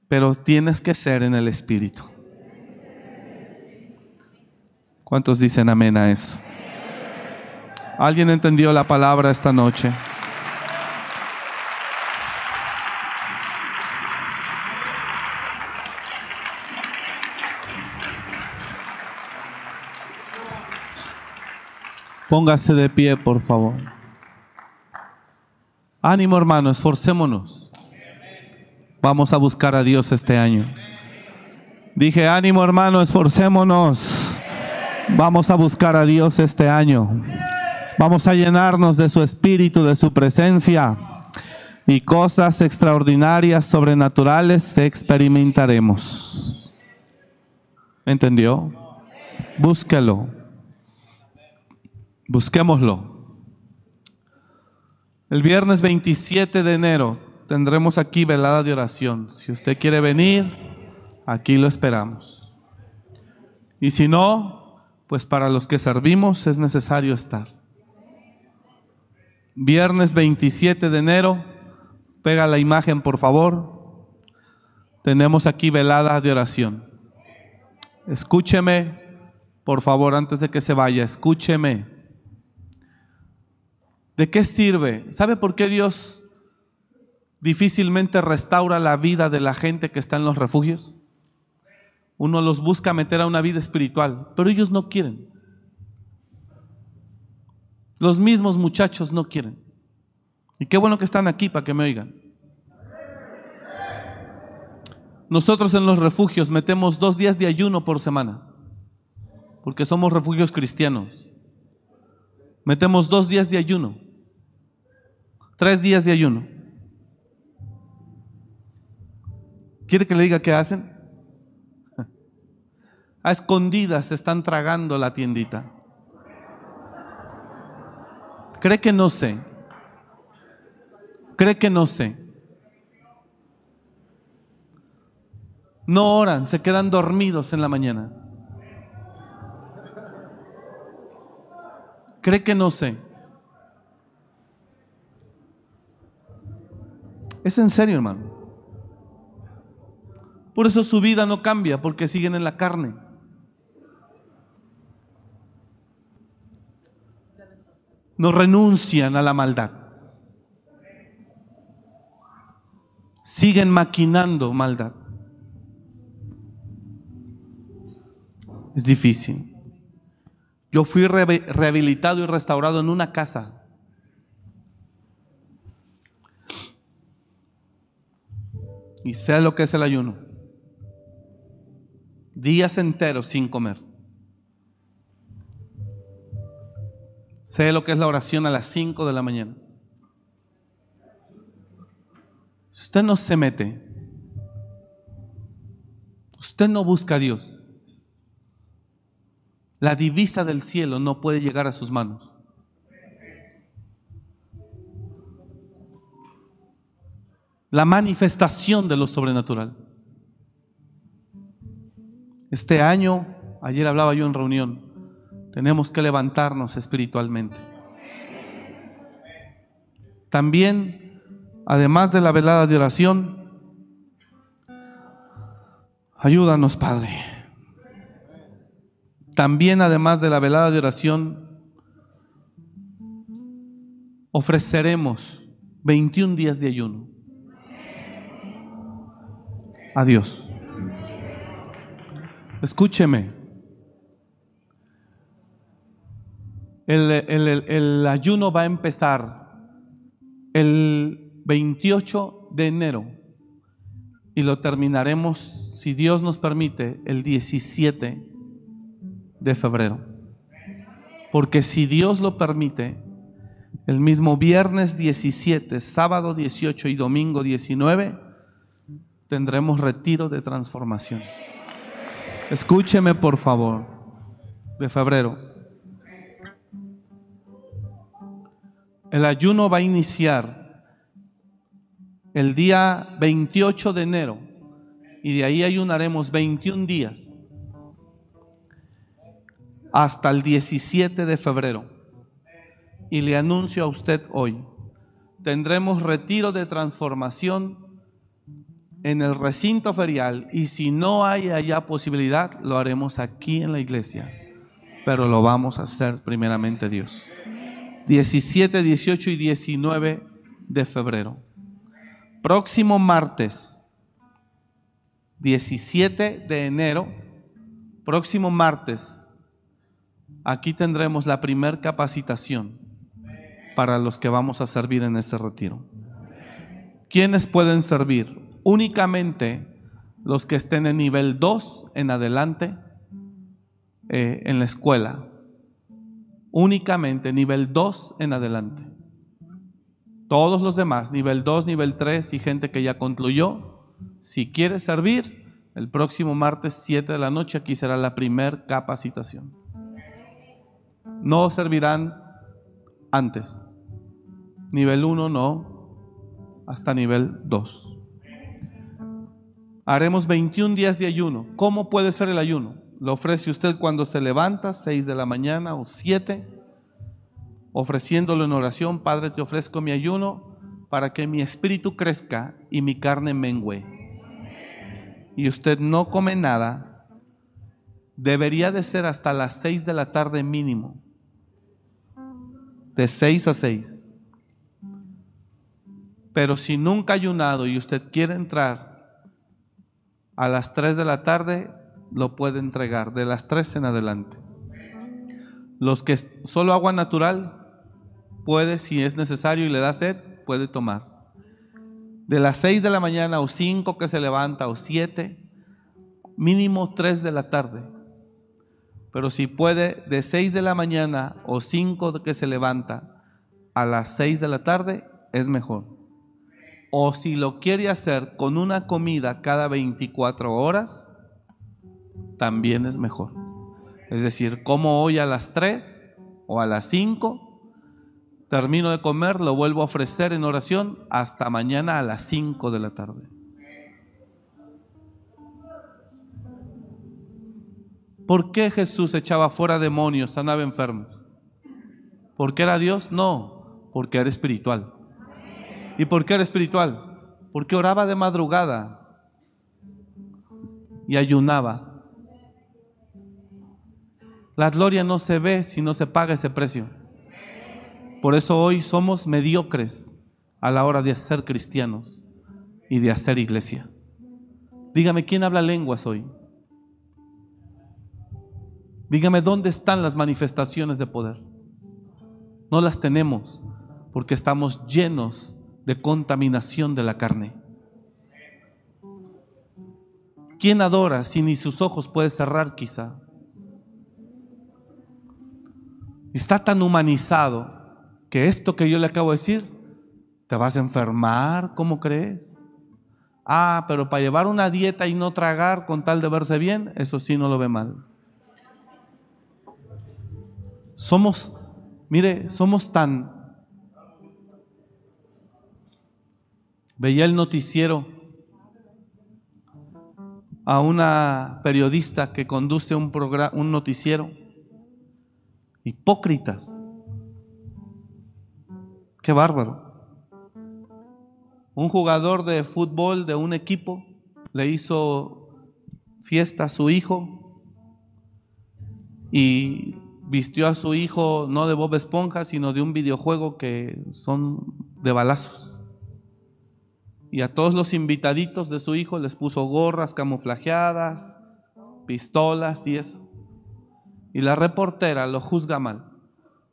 pero tienes que ser en el Espíritu. ¿Cuántos dicen amén a eso? ¿Alguien entendió la palabra esta noche? Póngase de pie, por favor. Ánimo, hermano, esforcémonos. Vamos a buscar a Dios este año. Dije, ánimo, hermano, esforcémonos. Vamos a buscar a Dios este año. Vamos a llenarnos de su espíritu, de su presencia. Y cosas extraordinarias, sobrenaturales experimentaremos. ¿Entendió? Búsquelo. Busquémoslo. El viernes 27 de enero tendremos aquí velada de oración. Si usted quiere venir, aquí lo esperamos. Y si no, pues para los que servimos es necesario estar. Viernes 27 de enero, pega la imagen por favor. Tenemos aquí velada de oración. Escúcheme, por favor, antes de que se vaya, escúcheme. ¿De qué sirve? ¿Sabe por qué Dios difícilmente restaura la vida de la gente que está en los refugios? Uno los busca meter a una vida espiritual, pero ellos no quieren. Los mismos muchachos no quieren. Y qué bueno que están aquí para que me oigan. Nosotros en los refugios metemos dos días de ayuno por semana, porque somos refugios cristianos. Metemos dos días de ayuno, tres días de ayuno. ¿Quiere que le diga qué hacen? <laughs> A escondidas están tragando la tiendita. ¿Cree que no sé? ¿Cree que no sé? No oran, se quedan dormidos en la mañana. ¿Cree que no sé? Es en serio, hermano. Por eso su vida no cambia, porque siguen en la carne. No renuncian a la maldad. Siguen maquinando maldad. Es difícil. Yo fui rehabilitado y restaurado en una casa. Y sé lo que es el ayuno. Días enteros sin comer. Sé lo que es la oración a las 5 de la mañana. Si usted no se mete, usted no busca a Dios, la divisa del cielo no puede llegar a sus manos. La manifestación de lo sobrenatural. Este año, ayer hablaba yo en reunión, tenemos que levantarnos espiritualmente. También, además de la velada de oración, ayúdanos, Padre. También, además de la velada de oración, ofreceremos 21 días de ayuno. Adiós. Escúcheme. El, ayuno va a empezar el 28 de enero y lo terminaremos, si Dios nos permite, el 17 de febrero. Porque si Dios lo permite, el mismo viernes 17, sábado 18 y domingo 19, tendremos retiro de transformación. Escúcheme por favor, de febrero. El ayuno va a iniciar el día 28 de enero y de ahí ayunaremos 21 días hasta el 17 de febrero. Y le anuncio a usted hoy, tendremos retiro de transformación en el recinto ferial y si no hay allá posibilidad, lo haremos aquí en la iglesia, pero lo vamos a hacer primeramente Dios. 17, 18 y 19 de febrero. Próximo martes, 17 de enero, próximo martes, aquí tendremos la primer capacitación para los que vamos a servir en ese retiro. ¿Quiénes pueden servir? Únicamente los que estén en nivel 2 en adelante eh, en la escuela, únicamente nivel 2 en adelante. Todos los demás, nivel 2, nivel 3 y gente que ya concluyó, si quiere servir, el próximo martes 7 de la noche aquí será la primer capacitación. No servirán antes. Nivel 1 no, hasta nivel 2. Haremos 21 días de ayuno. ¿Cómo puede ser el ayuno? Lo ofrece usted cuando se levanta, 6 de la mañana o 7, ofreciéndolo en oración, Padre, te ofrezco mi ayuno para que mi espíritu crezca y mi carne mengüe. Y usted no come nada, debería de ser hasta las 6 de la tarde mínimo. De 6 a 6. Pero si nunca ha ayunado y usted quiere entrar a las 3 de la tarde, lo puede entregar, de las 3 en adelante. Los que solo agua natural, puede, si es necesario y le da sed, puede tomar. De las 6 de la mañana o 5 que se levanta o 7, mínimo 3 de la tarde. Pero si puede, de 6 de la mañana o 5 que se levanta a las 6 de la tarde, es mejor o si lo quiere hacer con una comida cada 24 horas, también es mejor. Es decir, como hoy a las 3 o a las 5, termino de comer, lo vuelvo a ofrecer en oración hasta mañana a las 5 de la tarde. ¿Por qué Jesús echaba fuera demonios, sanaba enfermos? ¿Porque era Dios? No, porque era espiritual. ¿Y por qué era espiritual? Porque oraba de madrugada y ayunaba. La gloria no se ve si no se paga ese precio. Por eso hoy somos mediocres a la hora de ser cristianos y de hacer iglesia. Dígame, ¿quién habla lenguas hoy? Dígame, ¿dónde están las manifestaciones de poder? No las tenemos porque estamos llenos de contaminación de la carne. ¿Quién adora si ni sus ojos puede cerrar quizá? Está tan humanizado que esto que yo le acabo de decir, te vas a enfermar, ¿cómo crees? Ah, pero para llevar una dieta y no tragar con tal de verse bien, eso sí no lo ve mal. Somos, mire, somos tan Veía el noticiero a una periodista que conduce un, un noticiero. Hipócritas. Qué bárbaro. Un jugador de fútbol de un equipo le hizo fiesta a su hijo y vistió a su hijo no de Bob Esponja, sino de un videojuego que son de balazos y a todos los invitaditos de su hijo les puso gorras camuflajeadas, pistolas y eso. Y la reportera lo juzga mal.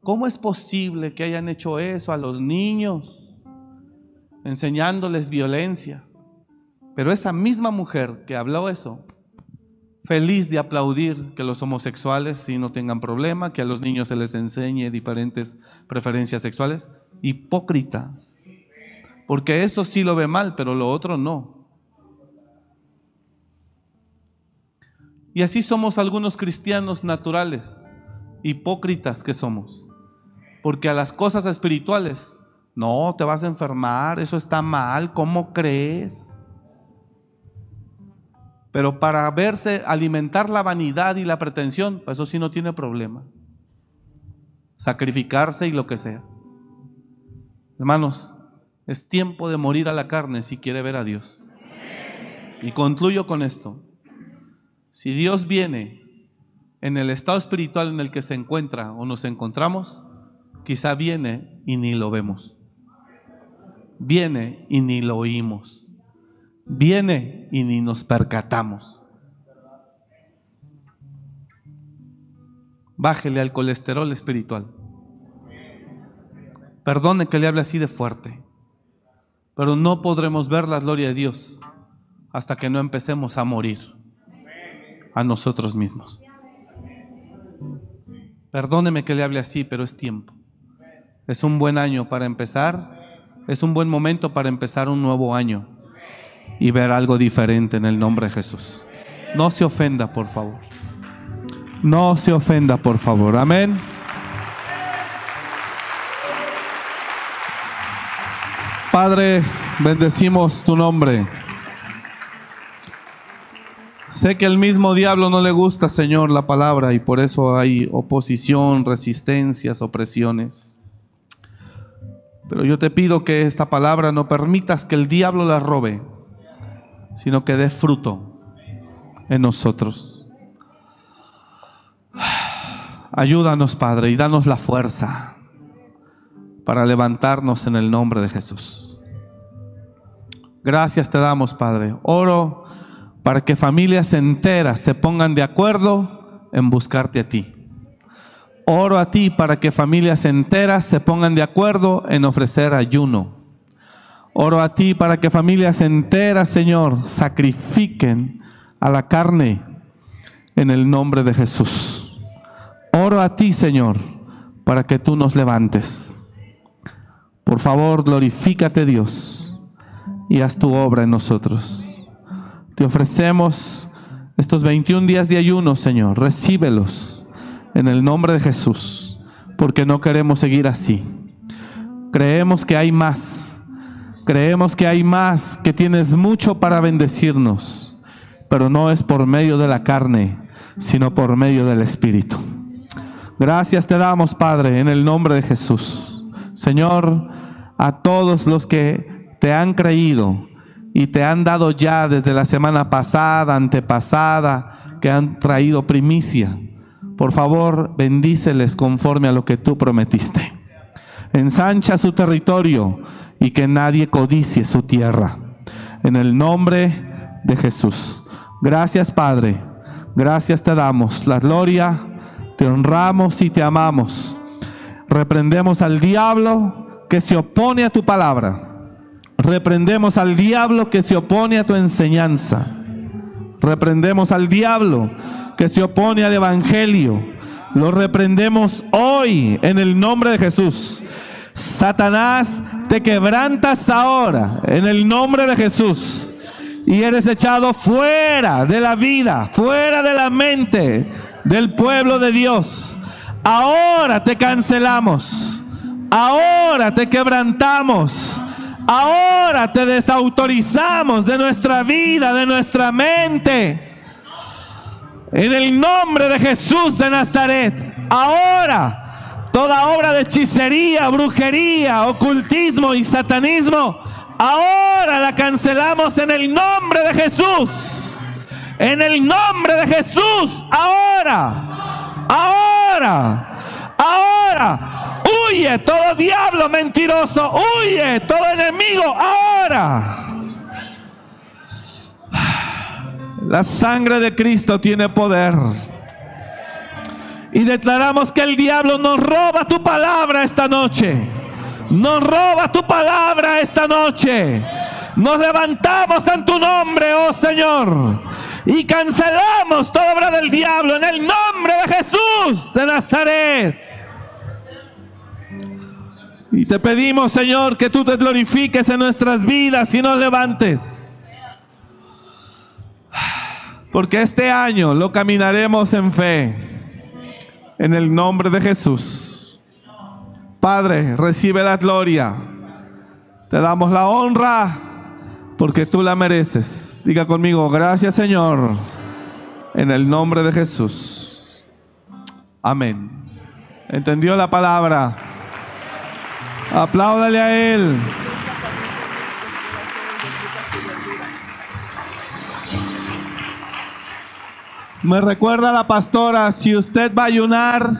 ¿Cómo es posible que hayan hecho eso a los niños, enseñándoles violencia? Pero esa misma mujer que habló eso, feliz de aplaudir que los homosexuales si no tengan problema, que a los niños se les enseñe diferentes preferencias sexuales, hipócrita, porque eso sí lo ve mal, pero lo otro no. Y así somos algunos cristianos naturales, hipócritas que somos. Porque a las cosas espirituales, no, te vas a enfermar, eso está mal, ¿cómo crees? Pero para verse, alimentar la vanidad y la pretensión, pues eso sí no tiene problema. Sacrificarse y lo que sea. Hermanos, es tiempo de morir a la carne si quiere ver a Dios. Y concluyo con esto. Si Dios viene en el estado espiritual en el que se encuentra o nos encontramos, quizá viene y ni lo vemos. Viene y ni lo oímos. Viene y ni nos percatamos. Bájele al colesterol espiritual. Perdone que le hable así de fuerte. Pero no podremos ver la gloria de Dios hasta que no empecemos a morir a nosotros mismos. Perdóneme que le hable así, pero es tiempo. Es un buen año para empezar, es un buen momento para empezar un nuevo año y ver algo diferente en el nombre de Jesús. No se ofenda, por favor. No se ofenda, por favor. Amén. Padre, bendecimos tu nombre. Sé que el mismo diablo no le gusta, Señor, la palabra y por eso hay oposición, resistencias, opresiones. Pero yo te pido que esta palabra no permitas que el diablo la robe, sino que dé fruto en nosotros. Ayúdanos, Padre, y danos la fuerza para levantarnos en el nombre de Jesús. Gracias te damos, Padre. Oro para que familias enteras se pongan de acuerdo en buscarte a ti. Oro a ti para que familias enteras se pongan de acuerdo en ofrecer ayuno. Oro a ti para que familias enteras, Señor, sacrifiquen a la carne en el nombre de Jesús. Oro a ti, Señor, para que tú nos levantes. Por favor, glorifícate Dios y haz tu obra en nosotros. Te ofrecemos estos 21 días de ayuno, Señor. Recíbelos en el nombre de Jesús, porque no queremos seguir así. Creemos que hay más. Creemos que hay más, que tienes mucho para bendecirnos, pero no es por medio de la carne, sino por medio del Espíritu. Gracias te damos, Padre, en el nombre de Jesús. Señor, a todos los que te han creído, y te han dado ya desde la semana pasada, antepasada, que han traído primicia. Por favor, bendíceles conforme a lo que tú prometiste. Ensancha su territorio y que nadie codicie su tierra. En el nombre de Jesús. Gracias, Padre. Gracias te damos la gloria. Te honramos y te amamos. Reprendemos al diablo que se opone a tu palabra Reprendemos al diablo que se opone a tu enseñanza. Reprendemos al diablo que se opone al Evangelio. Lo reprendemos hoy en el nombre de Jesús. Satanás, te quebrantas ahora en el nombre de Jesús. Y eres echado fuera de la vida, fuera de la mente del pueblo de Dios. Ahora te cancelamos. Ahora te quebrantamos Ahora te desautorizamos de nuestra vida, de nuestra mente. En el nombre de Jesús de Nazaret. Ahora, toda obra de hechicería, brujería, ocultismo y satanismo, ahora la cancelamos en el nombre de Jesús. En el nombre de Jesús. Ahora. Ahora. Ahora Huye todo diablo mentiroso. Huye todo enemigo ahora. La sangre de Cristo tiene poder. Y declaramos que el diablo nos roba tu palabra esta noche. Nos roba tu palabra esta noche. Nos levantamos en tu nombre, oh Señor. Y cancelamos toda obra del diablo en el nombre de Jesús de Nazaret. Y te pedimos, Señor, que tú te glorifiques en nuestras vidas y nos levantes. Porque este año lo caminaremos en fe. En el nombre de Jesús. Padre, recibe la gloria. Te damos la honra porque tú la mereces. Diga conmigo, gracias Señor. En el nombre de Jesús. Amén. ¿Entendió la palabra? Apláudale a Él. Me recuerda la pastora, si usted va a ayunar,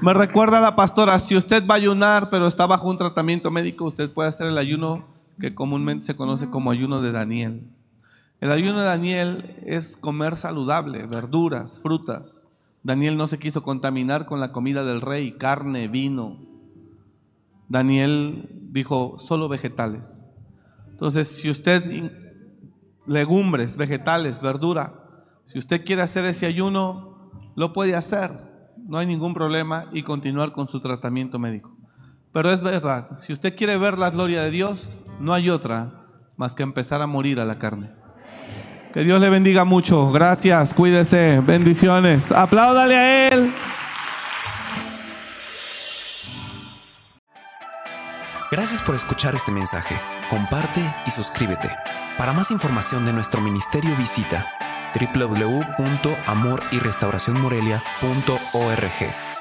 me recuerda la pastora, si usted va a ayunar, pero está bajo un tratamiento médico, usted puede hacer el ayuno que comúnmente se conoce como ayuno de Daniel. El ayuno de Daniel es comer saludable, verduras, frutas. Daniel no se quiso contaminar con la comida del rey, carne, vino, Daniel dijo solo vegetales. Entonces, si usted, legumbres, vegetales, verdura, si usted quiere hacer ese ayuno, lo puede hacer, no hay ningún problema y continuar con su tratamiento médico. Pero es verdad, si usted quiere ver la gloria de Dios, no hay otra más que empezar a morir a la carne. Que Dios le bendiga mucho. Gracias, cuídese, bendiciones. Apláudale a Él. Gracias por escuchar este mensaje. Comparte y suscríbete. Para más información de nuestro ministerio visita www.amoryrestauracionmorelia.org.